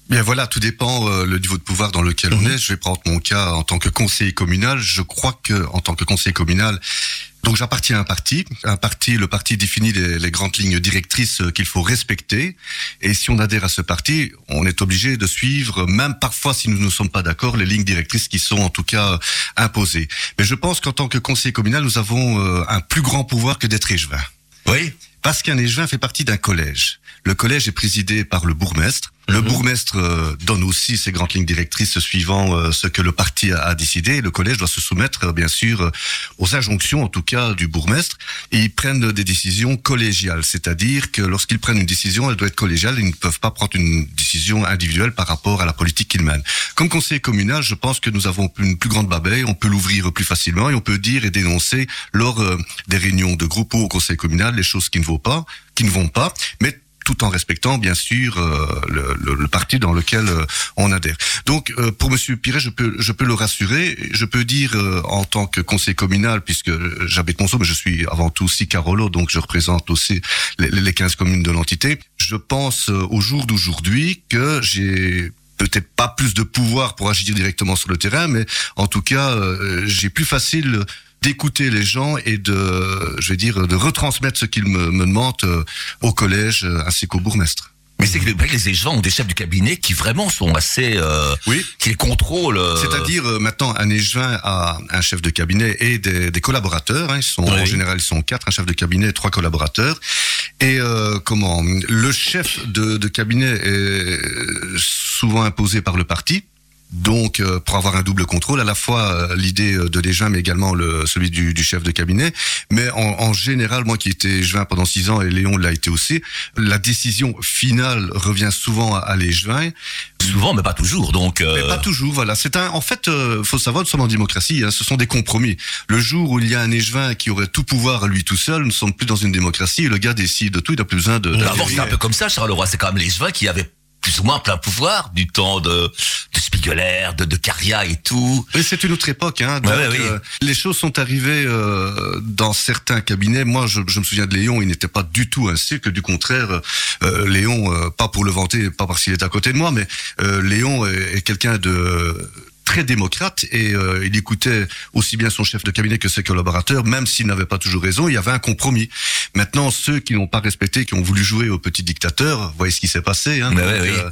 Bien voilà, tout dépend euh, le niveau de pouvoir dans lequel on est. Je vais prendre mon cas en tant que conseiller communal. Je crois que en tant que conseiller communal, donc j'appartiens à un parti. Un parti, le parti définit les, les grandes lignes directrices euh, qu'il faut respecter. Et si on adhère à ce parti, on est obligé de suivre, même parfois si nous ne sommes pas d'accord, les lignes directrices qui sont en tout cas euh, imposées. Mais je pense qu'en tant que conseiller communal, nous avons euh, un plus grand pouvoir que d'être échevin. Oui Parce qu'un échevin fait partie d'un collège. Le collège est présidé par le bourgmestre. Le bourgmestre euh, donne aussi ses grandes lignes directrices suivant euh, ce que le parti a, décidé. Le collège doit se soumettre, euh, bien sûr, aux injonctions, en tout cas, du bourgmestre. Et ils prennent des décisions collégiales, c'est-à-dire que lorsqu'ils prennent une décision, elle doit être collégiale. Ils ne peuvent pas prendre une décision individuelle par rapport à la politique qu'ils mènent. Comme conseiller communal, je pense que nous avons une plus grande babaye, on peut l'ouvrir plus facilement et on peut dire et dénoncer lors des réunions de groupe ou au conseil communal les choses qui ne vont pas, qui ne vont pas, mais tout en respectant bien sûr euh, le, le- le parti dans lequel euh, on adhère. Donc euh, pour Monsieur Piret, je peux je peux le rassurer, je peux dire euh, en tant que conseiller communal puisque j'habite Monceau, mais je suis avant tout aussi Carolo, donc je représente aussi les, les 15 communes de l'entité. Je pense euh, au jour d'aujourd'hui que j'ai peut-être pas plus de pouvoir pour agir directement sur le terrain, mais en tout cas, euh, j'ai plus facile d'écouter les gens et de, je vais dire, de retransmettre ce qu'ils me, me demandent euh, au collège euh, ainsi qu'au bourgmestre. Mais c'est que les, échevins ont des chefs du cabinet qui vraiment sont assez, euh, Oui. qui les contrôlent. euh, C'est-à-dire euh, maintenant un échevin a un chef de cabinet et des, des collaborateurs. Hein, ils sont Oui. en général ils sont quatre, un chef de cabinet et trois collaborateurs. Et euh, comment? Le chef de, de cabinet est souvent imposé par le parti. Donc, euh, pour avoir un double contrôle, à la fois euh, l'idée euh, de l'échevin, mais également le, celui du, du chef de cabinet. Mais en, en général, moi qui étais échevin pendant six ans et Léon l'a été aussi, la décision finale revient souvent à, à l'échevin. souvent, mais pas toujours. Donc, euh, Mais pas toujours, voilà. C'est un, en fait, euh, faut savoir, nous sommes en démocratie. hein, ce sont des compromis. Le jour où il y a un échevin qui aurait tout pouvoir à lui tout seul, nous ne sommes plus dans une démocratie. et Le gars décide de tout. Il n'a plus besoin de. avant c'était un peu comme ça, Charleroi. C'est quand même les échevins qui avaient plus ou moins plein pouvoir du temps de, de Spiegeler, de, de Caria et tout. Oui, c'est une autre époque. Hein. Donc, Ouais, ouais, oui. euh, les choses sont arrivées euh, dans certains cabinets. Moi, je, je me souviens de Léon, il n'était pas du tout ainsi, que du contraire, euh, Léon, euh, pas pour le vanter, pas parce qu'il est à côté de moi, mais euh, Léon est, est quelqu'un de très démocrate et euh, il écoutait aussi bien son chef de cabinet que ses collaborateurs, même s'il n'avait pas toujours raison, il y avait un compromis. Maintenant, ceux qui n'ont pas respecté, qui ont voulu jouer au petit dictateur, voyez ce qui s'est passé. Hein, Mais Donc, ouais, oui. euh,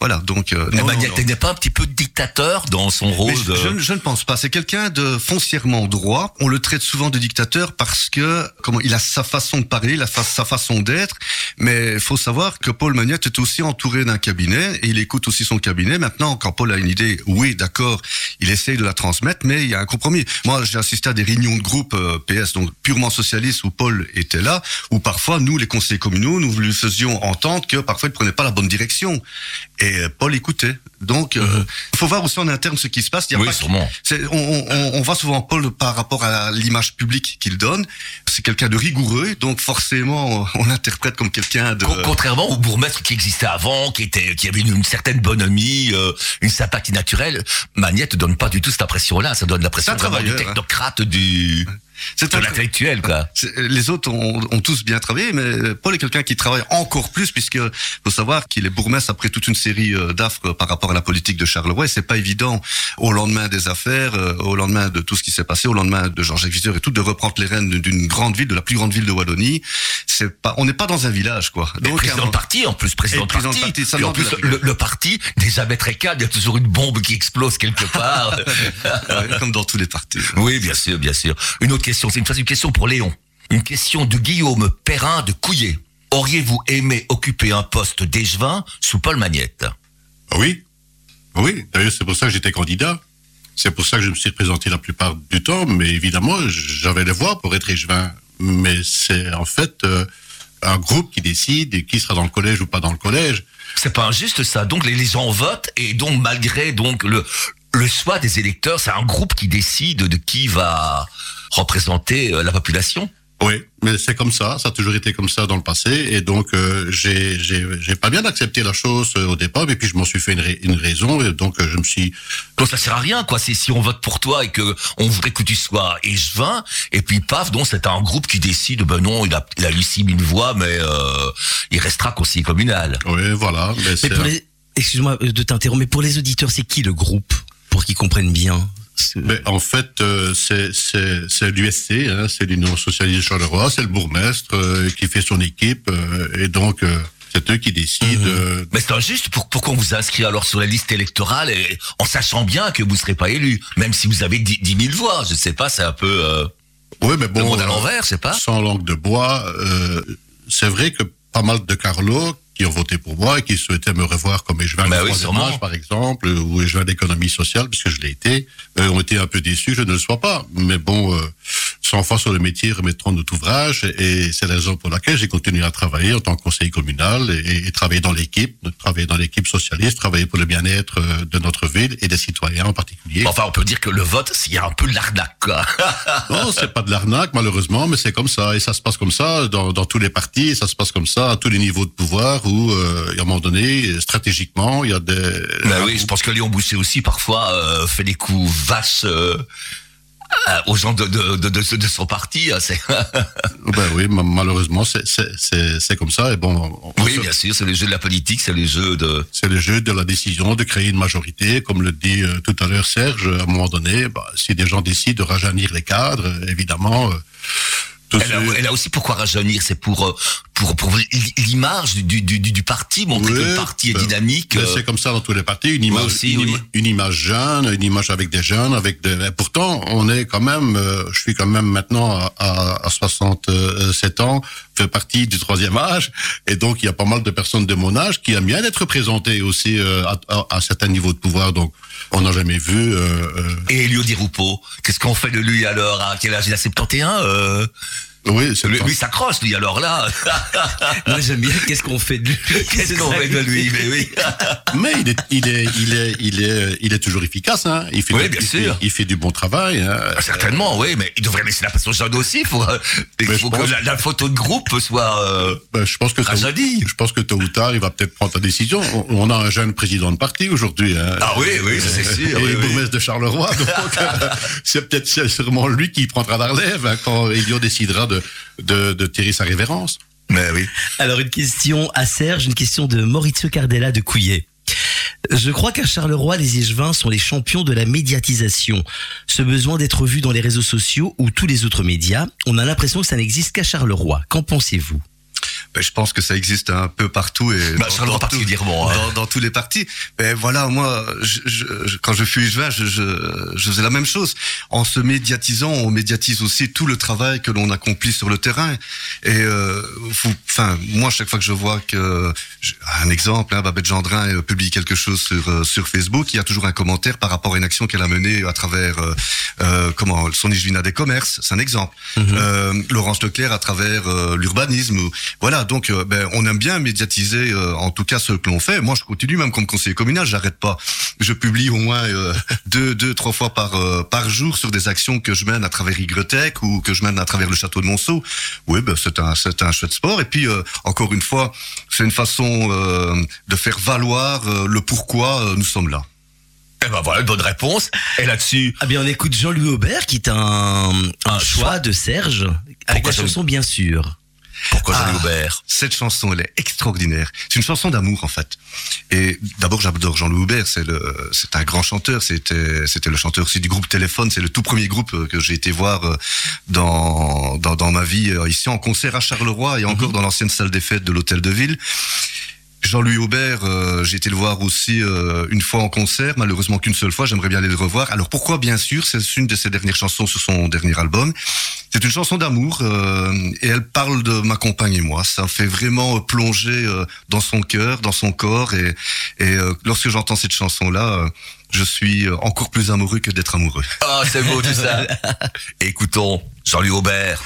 voilà, donc... Euh, non, ben, non, non. n'est pas un petit peu dictateur dans son rôle de... je ne- je ne pense pas. C'est quelqu'un de foncièrement droit. On le traite souvent de dictateur parce que comment il a sa façon de parler, il a fa- sa façon d'être. Mais il faut savoir que Paul Magnette est aussi entouré d'un cabinet et il écoute aussi son cabinet. Maintenant, quand Paul a une idée, oui, d'accord, il essaye de la transmettre, mais il y a un compromis. Moi, j'ai assisté à des réunions de groupe euh, PS, donc purement socialiste, où Paul était là, où parfois nous, les conseillers communaux, nous lui faisions entendre que parfois il prenait pas la bonne direction. Et euh, Paul écoutait. Donc, euh, il faut voir aussi en interne ce qui se passe. Il y a Oui, pas- sûrement. c'est- on, on, on voit souvent Paul par rapport à l'image publique qu'il donne. C'est quelqu'un de rigoureux, donc forcément, on l'interprète comme quelqu'un de... Con- Contrairement au bourgmestre qui existait avant, qui était, qui avait une, une certaine bonhomie, euh, une sympathie naturelle, Magnette donne pas du tout cette impression-là. Ça donne l'impression C'est un vraiment du hein. technocrate du, C'est l'intellectuel, quoi. Les autres ont, ont tous bien travaillé, mais Paul est quelqu'un qui travaille encore plus, puisque faut savoir qu'il est bourgmestre après toute une série euh, d'affres par rapport à la politique de Charleroi. Et c'est pas évident au lendemain des affaires, euh, au lendemain de tout ce qui s'est passé, au lendemain de Jean-Jacques Viseur et tout, de reprendre les rênes d'une grande ville, de la plus grande ville de Wallonie. C'est pas, on n'est pas dans un village, quoi. Et Donc, président un- de parti, en plus, président, Et de président parti. de parti, ça Puis en plus, le, le parti très calme. Il y a toujours une bombe qui explose quelque part. Comme dans tous les partis. oui, bien sûr, bien sûr. Une autre question, c'est une, question pour Léon. Une question de Guillaume Perrin de Couillet. Auriez-vous aimé occuper un poste d'échevin sous Paul Magnette? Ah Oui, oui. D'ailleurs, c'est pour ça que j'étais candidat. C'est pour ça que je me suis présenté la plupart du temps. Mais évidemment, j'avais les voix pour être échevin. Mais c'est en fait euh, un groupe qui décide qui sera dans le collège ou pas dans le collège. C'est pas injuste ça. Donc les, les gens votent et donc malgré donc le le choix des électeurs, c'est un groupe qui décide de qui va représenter euh, la population. Oui, mais c'est comme ça. Ça a toujours été comme ça dans le passé. Et donc, euh, j'ai pas bien accepté la chose euh, au départ. Et puis, je m'en suis fait une, rai- une raison. Et donc, euh, je me suis Donc ça sert à rien quoi. C'est si on vote pour toi et que on voudrait que tu sois échevin et puis paf, donc c'est un groupe qui décide ben non, il a il a eu 6000 voix mais euh, il restera conseiller communal. Oui, voilà. Mais les, excuse-moi de t'interrompre, mais pour les auditeurs, c'est qui le groupe pour qu'ils comprennent bien? Mais en fait, euh, c'est l'USC, hein, c'est l'Union socialiste de Charleroi, c'est le bourgmestre euh, qui fait son équipe, euh, et donc c'est eux qui décident. euh, Mais c'est injuste pour pourquoi on vous inscrit alors sur la liste électorale et en sachant bien que vous serez pas élu, même si vous avez 10 10 000 voix. Je sais pas, c'est un peu Oui, mais le bon, monde à l'envers, c'est pas sans langue de bois, c'est vrai que pas mal de Carlo qui ont voté pour moi et qui souhaitaient me revoir comme échevin Bah du oui, par exemple, ou échevin d'économie sociale, puisque je l'ai été, euh, ont été un peu déçus, je ne le sois pas. Mais bon, euh, 100 fois sur le métier remettront notre ouvrage, et c'est la raison pour laquelle j'ai continué à travailler en tant que conseiller communal et, et travailler dans l'équipe, travailler dans l'équipe socialiste, travailler pour le bien-être euh, de notre ville et des citoyens en particulier. Enfin, on peut dire que le vote, a un peu de l'arnaque. Non, c'est pas de l'arnaque, malheureusement, mais c'est comme ça. Et ça se passe comme ça dans, dans tous les partis, et ça se passe comme ça à tous les niveaux de pouvoir où, euh, à un moment donné, stratégiquement, il y a des... Bah oui, je pense que Léon Bousset aussi, parfois, euh, fait des coups vasses euh, aux gens de, de, de, de, de son parti. hein, Ben oui, ma- malheureusement, c'est- comme ça. Et bon, on- oui, bien sûr, c'est les jeux de la politique, c'est les jeux de... c'est le jeu de la décision de créer une majorité. Comme le dit euh, tout à l'heure Serge, à un moment donné, bah, si des gens décident de rajeunir les cadres, euh, évidemment... euh, Elle a, aussi pourquoi rajeunir, c'est pour, euh, pour, pour l'image du, du, du, du parti, montrer que le parti est ben, dynamique. Mais euh, C'est comme ça dans tous les partis, une image, aussi, une, oui. ima- une image jeune, une image avec des jeunes, avec des. Pourtant, on est quand même, euh, je suis quand même maintenant à, à, à 67 ans, fait partie du troisième âge, et donc il y a pas mal de personnes de mon âge qui aiment bien être représentées aussi euh, à, à, à certains niveaux de pouvoir. Donc, on n'a jamais vu. Euh, euh, Et Elio Di Rupo, qu'est-ce qu'on fait de lui alors À quel âge il a 71 euh, oui, c'est Lui, lui s'accroche, lui, alors là. Moi j'aime bien qu'est-ce qu'on fait de lui. Qu'est-ce qu'on fait de lui Mais oui. Mais il est, il est, il est, il est, il est toujours efficace. Hein. Il fait, Oui, du- bien il sûr. Fait, il fait du bon travail. Hein. Certainement, oui, mais il devrait laisser la place aux jeunes aussi. Il faut, euh, il faut que la, la photo de groupe soit. euh, Ben, je pense que je pense que tôt ou tard, il va peut-être prendre sa décision. On, on a un jeune président de parti aujourd'hui. Hein. Ah oui, oui, ça, c'est sûr, Et oui, bourgmestre de Charleroi. Donc, euh, c'est peut-être sûrement lui qui prendra la relève hein, quand Elio décidera de, de, de tirer sa révérence. Mais oui. Alors une question à Serge, une question de Maurizio Cardella de Couillet. Je crois qu'à Charleroi, les Échevins sont les champions de la médiatisation. Ce besoin d'être vu dans les réseaux sociaux ou tous les autres médias, on a l'impression que ça n'existe qu'à Charleroi. Qu'en pensez-vous? Ben, je pense que ça existe un peu partout et Bah, dans, dans tout- particulièrement, hein. dans, dans tous les partis. Mais voilà, moi, je, je- quand je fus échevin, je, je, je faisais la même chose. En se médiatisant, on médiatise aussi tout le travail que l'on accomplit sur le terrain. Et euh, enfin, moi, chaque fois que je vois que un exemple, hein, Babette Gendrin euh, publie quelque chose sur euh, sur Facebook, il y a toujours un commentaire par rapport à une action qu'elle a menée à travers euh, euh, comment son Igvina des commerces, c'est un exemple. Euh, Laurence Leclerc à travers l'urbanisme. ou- Voilà, donc euh, ben, on aime bien médiatiser, euh, en tout cas ce que l'on fait. Moi, je continue même comme conseiller communal, j'arrête pas. Je publie au moins euh, deux, deux, trois fois par euh, par jour sur des actions que je mène à travers Ygretec ou que je mène à travers le château de Monceau. Oui, ben, c'est un c'est un chouette sport. Et puis euh, encore une fois, c'est une façon euh, de faire valoir euh, le pourquoi euh, nous sommes là. Eh ben voilà, une bonne réponse. Et là-dessus, Ah bien on écoute Jean-Louis Aubert qui est un, un choix de Serge avec Pourquoi la chanson bien sûr. Pourquoi Ah. Jean Aubert Cette chanson, elle est extraordinaire. C'est une chanson d'amour en fait. Et d'abord, j'adore Jean-Louis Aubert. C'est le, c'est un grand chanteur. C'était, c'était le chanteur aussi du groupe Téléphone. C'est le tout premier groupe euh, que j'ai été voir euh, dans dans, dans ma vie euh, ici en concert à Charleroi et encore dans l'ancienne salle des fêtes de l'hôtel de ville. Jean-Louis Aubert, euh, j'ai été le voir aussi euh, une fois en concert, malheureusement qu'une seule fois, j'aimerais bien aller le revoir. Alors pourquoi Bien sûr, c'est une de ses dernières chansons sur son dernier album. C'est une chanson d'amour euh, et elle parle de ma compagne et moi. Ça me fait vraiment euh, plonger euh, dans son cœur, dans son corps et, et euh, lorsque j'entends cette chanson-là, euh, je suis encore plus amoureux que d'être amoureux. Ah, c'est beau tout ça. Écoutons Jean-Louis Aubert.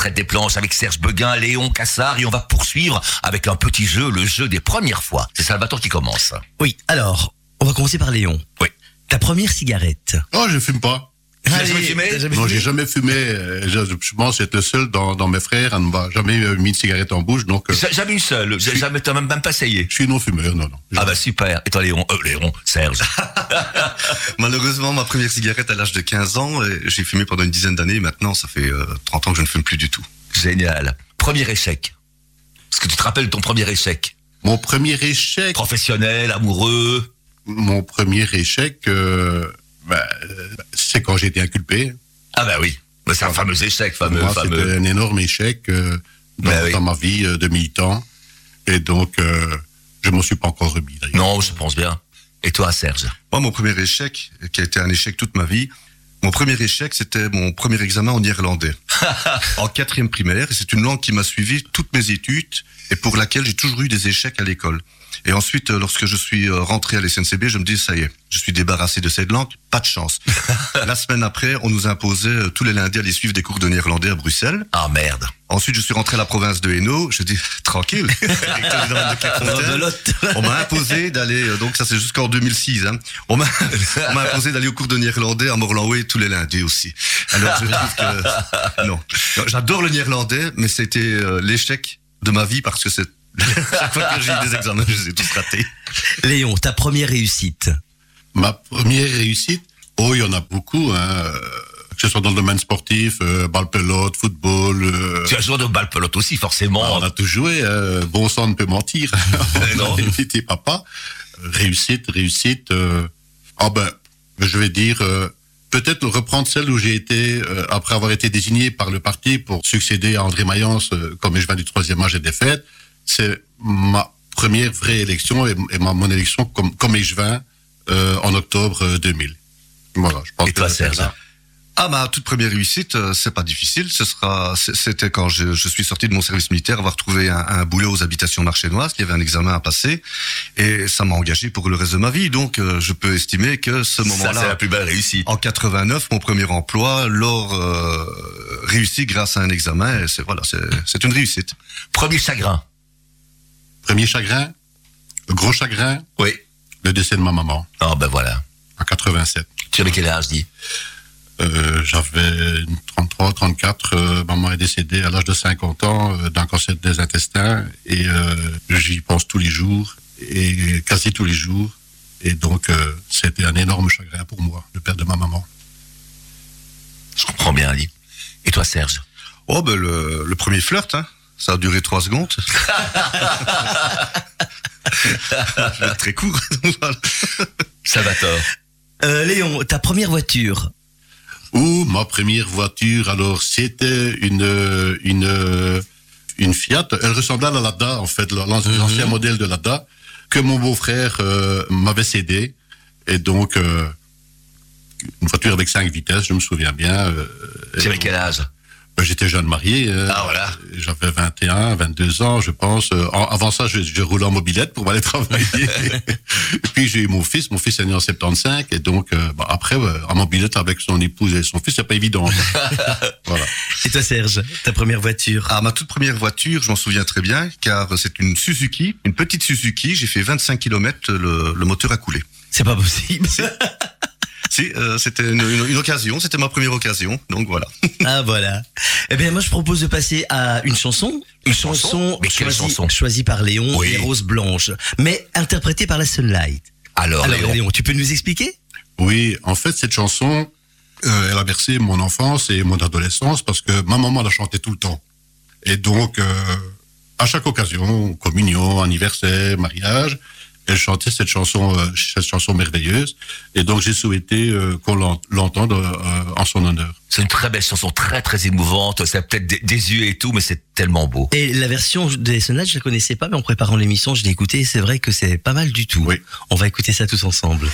Traite des planches avec Serge Beguin, Léon Cassard et on va poursuivre avec un petit jeu, le jeu des premières fois. C'est Salvatore qui commence. Oui, alors, on va commencer par Léon. Oui. Ta première cigarette. Oh, je fume pas. Jamais fumé? Jamais Non, j'ai jamais fumé. Euh, Je, je pense être le seul dans, dans mes frères à ne m'a jamais euh, mis une cigarette en bouche, donc euh, J'ai Jamais une seule, j'ai jamais, t'as même, même pas essayé? je suis non fumeur, non, non. Ah bah super. Et toi Léon, euh, Léon, Serge. Malheureusement, ma première cigarette à l'âge de 15 ans, j'ai fumé pendant une dizaine d'années. Maintenant, ça fait euh, 30 ans que je ne fume plus du tout. Génial. Premier échec. Est-ce que tu te rappelles de ton premier échec? Mon premier échec, Professionnel, amoureux? Mon premier échec, euh, bah, euh, c'est quand j'ai été inculpé. Ah bah oui. Bah, c'est un fameux échec, fameux, Moi, fameux. c'était un énorme échec euh, dans, Ben oui. dans ma vie euh, de militant. Et donc, euh, je m'en suis pas encore remis. Non, je pense bien. Et toi, Serge? Moi, mon premier échec, qui a été un échec toute ma vie, mon premier échec, c'était mon premier examen en irlandais. en quatrième primaire, et c'est une langue qui m'a suivi toutes mes études et pour laquelle j'ai toujours eu des échecs à l'école. Et ensuite, euh, lorsque je suis euh, rentré à l'SNCB, je me dis, ça y est, je suis débarrassé de cette langue, pas de chance. La semaine après, on nous imposait euh, tous les lundis à aller suivre des cours de néerlandais à Bruxelles. Ah merde. Ensuite, je suis rentré à la province de Hainaut, je dis, tranquille. On m'a imposé d'aller, donc ça c'est jusqu'en 2006, hein. on m'a on m'a imposé d'aller au cours de néerlandais à Morlanway tous les lundis aussi. Alors je trouve que non, j'adore le néerlandais, mais c'était l'échec de ma vie parce que c'est chaque fois que j'ai eu des examens, je les ai tous ratés. Léon, ta première réussite. Ma première réussite, oh, il y en a beaucoup, hein, euh, que ce soit dans le domaine sportif, euh, balle pelote, football. euh, Tu as joué de balle pelote aussi, forcément. on a tout joué. euh, bon sang ne peut mentir. Non. N'était papa. Euh, Réussite, réussite. euh, ah ben, je vais dire. euh, Peut-être reprendre celle où j'ai été, euh, après avoir été désigné par le parti pour succéder à André Mayence euh, comme échevin du troisième âge et des fêtes, c'est ma première vraie élection et, et ma, mon élection comme, comme échevin euh, en octobre euh, 2000. Voilà, je pense Et toi, que Serge. Ah ma toute première réussite, euh, c'est pas difficile. Ce sera, c'était quand je, je suis sorti de mon service militaire, avoir trouvé un, un boulot aux habitations marchénoises, qui avait un examen à passer, et ça m'a engagé pour le reste de ma vie. Donc euh, je peux estimer que ce Ça, c'est moment-là, la plus belle réussite. En 89, mon premier emploi, euh, réussi grâce à un examen, c'est voilà, c'est c'est une réussite. Premier chagrin. Premier chagrin, le gros chagrin, Oui. le décès de ma maman Ah ben voilà. en 87. Tu avais quel âge, dis? Euh, J'avais 33, 34. euh, maman est décédée à l'âge de 50 ans euh, d'un cancer des intestins et euh, j'y pense tous les jours et quasi tous les jours. Et donc, euh, c'était un énorme chagrin pour moi, le père de ma maman. Je comprends bien, Ali. Et toi, Serge? Oh ben le, le premier flirt, hein, ça a duré trois secondes. Très court. Salvatore. Euh, Léon, ta première voiture. Ou ma première voiture, alors c'était une euh, une euh, une Fiat. Elle ressemblait à la Lada en fait, l'an- l'ancien modèle de Lada que mon beau-frère euh, m'avait cédé. Et donc euh, une voiture avec cinq vitesses, je me souviens bien. euh, Tu avais quel âge J'étais jeune marié. euh, Ah, voilà. J'avais 21, 22 ans, je pense. Euh, en- avant ça, je, je roulais en mobilette pour aller travailler. et puis j'ai eu mon fils. Mon fils est né en 75. Et donc, euh, bah, après, euh, en mobilette avec son épouse et son fils, c'est pas évident. voilà. Et toi, Serge, ta première voiture? Ah, ma toute première voiture, je m'en souviens très bien, car c'est une Suzuki, une petite Suzuki. J'ai fait 25 km, le, le moteur a coulé. C'est pas possible. Si, euh, c'était une, une- une occasion, c'était ma première occasion, donc voilà. Ah voilà. Eh bien moi je propose de passer à une chanson. Une chanson Mais choisie, chanson choisie par Léon, Oui. Les Roses Blanches, mais interprétée par la Sunlight. Alors, Alors Léon, Léon, tu peux nous expliquer? Oui, en fait, cette chanson, euh, elle a bercé mon enfance et mon adolescence parce que ma maman la chantait tout le temps. Et donc, euh, à chaque occasion, communion, anniversaire, mariage, elle chantait cette chanson, euh, cette chanson merveilleuse. Et donc, j'ai souhaité euh, qu'on l'en- l'entende euh, en son honneur. c'est une très belle chanson, très très émouvante. C'est peut-être des, des yeux et tout, mais c'est tellement beau. Et la version des Sunlight, je la connaissais pas, mais en préparant l'émission, je l'ai écoutée c'est vrai que c'est pas mal du tout. Oui. On va écouter ça tous ensemble.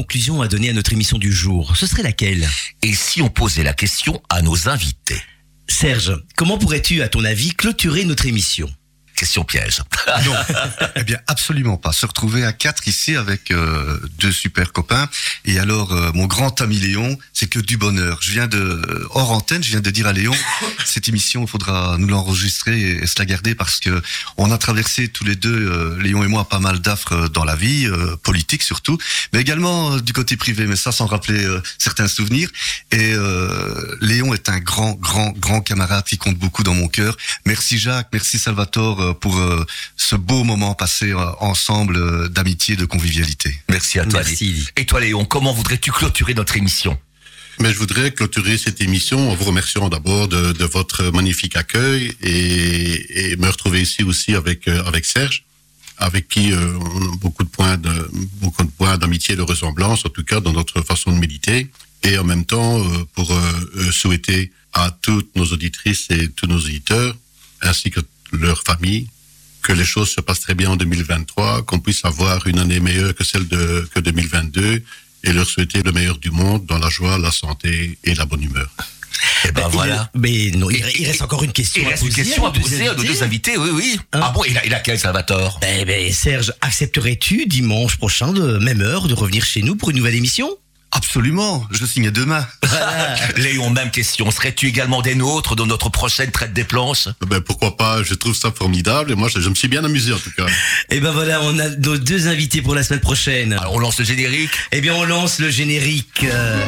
Conclusion à donner à notre émission du jour, ce serait laquelle? Et si on posait la question à nos invités? Serge, comment pourrais-tu, à ton avis, clôturer notre émission? Question piège. Non, eh bien absolument pas. Se retrouver à quatre ici avec euh, deux super copains. Et alors, euh, mon grand ami Léon, c'est que du bonheur. Je viens de hors antenne, je viens de dire à Léon, cette émission, il faudra nous l'enregistrer et, et se la garder parce que on a traversé tous les deux, euh, Léon et moi, pas mal d'affres euh, dans la vie, euh, politique surtout, mais également euh, du côté privé. Mais ça, sans rappeler euh, certains souvenirs. Et euh, Léon est un grand, grand, grand camarade qui compte beaucoup dans mon cœur. Merci Jacques, merci Salvatore euh, pour euh, ce beau moment passé euh, ensemble euh, d'amitié, de convivialité. Merci à toi. Merci. Et toi, Léon, comment voudrais-tu clôturer notre émission? Mais je voudrais clôturer cette émission en vous remerciant d'abord de, de votre magnifique accueil et, et me retrouver ici aussi avec avec Serge, avec qui euh, on a beaucoup de points de beaucoup de points d'amitié et de ressemblance, en tout cas dans notre façon de méditer, et en même temps euh, pour euh, souhaiter à toutes nos auditrices et tous nos auditeurs, ainsi que leurs familles, que les choses se passent très bien en 2023, qu'on puisse avoir une année meilleure que celle de que 2022 et leur souhaiter le meilleur du monde dans la joie, la santé et la bonne humeur. Eh ben voilà. Mais non, il, il reste encore une question Il à reste une poser question à poser à nos deux invités, oui, oui. Hein? Ah bon, il a, il a quel Salvatore? Eh ben, Serge, accepterais-tu dimanche prochain, de même heure, de revenir chez nous pour une nouvelle émission? Absolument, je signe demain. Léon, même question. Serais-tu également des nôtres dans notre prochaine traite des planches? Ben pourquoi pas, je trouve ça formidable et moi je, je me suis bien amusé en tout cas. Et ben voilà, on a nos deux invités pour la semaine prochaine. Alors on lance le générique? Eh bien, on lance le générique. Euh,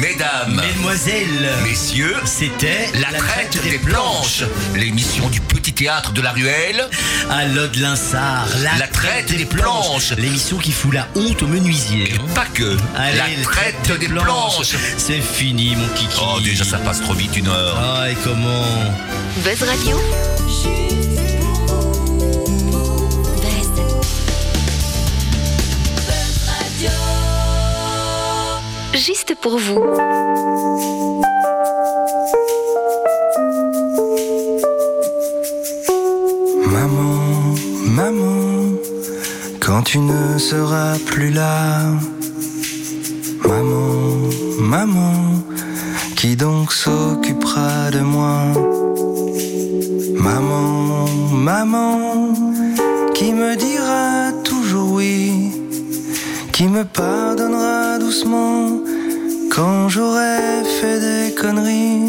Mesdames, Mesdemoiselles, messieurs, c'était la traite des planches. L'émission du petit théâtre de la Ruelle. à Lode Linsard. La traite des planches. L'émission qui fout la honte aux menuisiers. Et hein. pas que. Allez, la traite des planches. C'est fini, mon kiki. Oh, déjà ça passe trop vite une heure. Ah, et comment Buzz Radio. Buzz. Juste pour vous. Maman, maman, quand tu ne seras plus là. Maman, qui donc s'occupera de moi Maman, maman, qui me dira toujours oui, qui me pardonnera doucement quand j'aurai fait des conneries.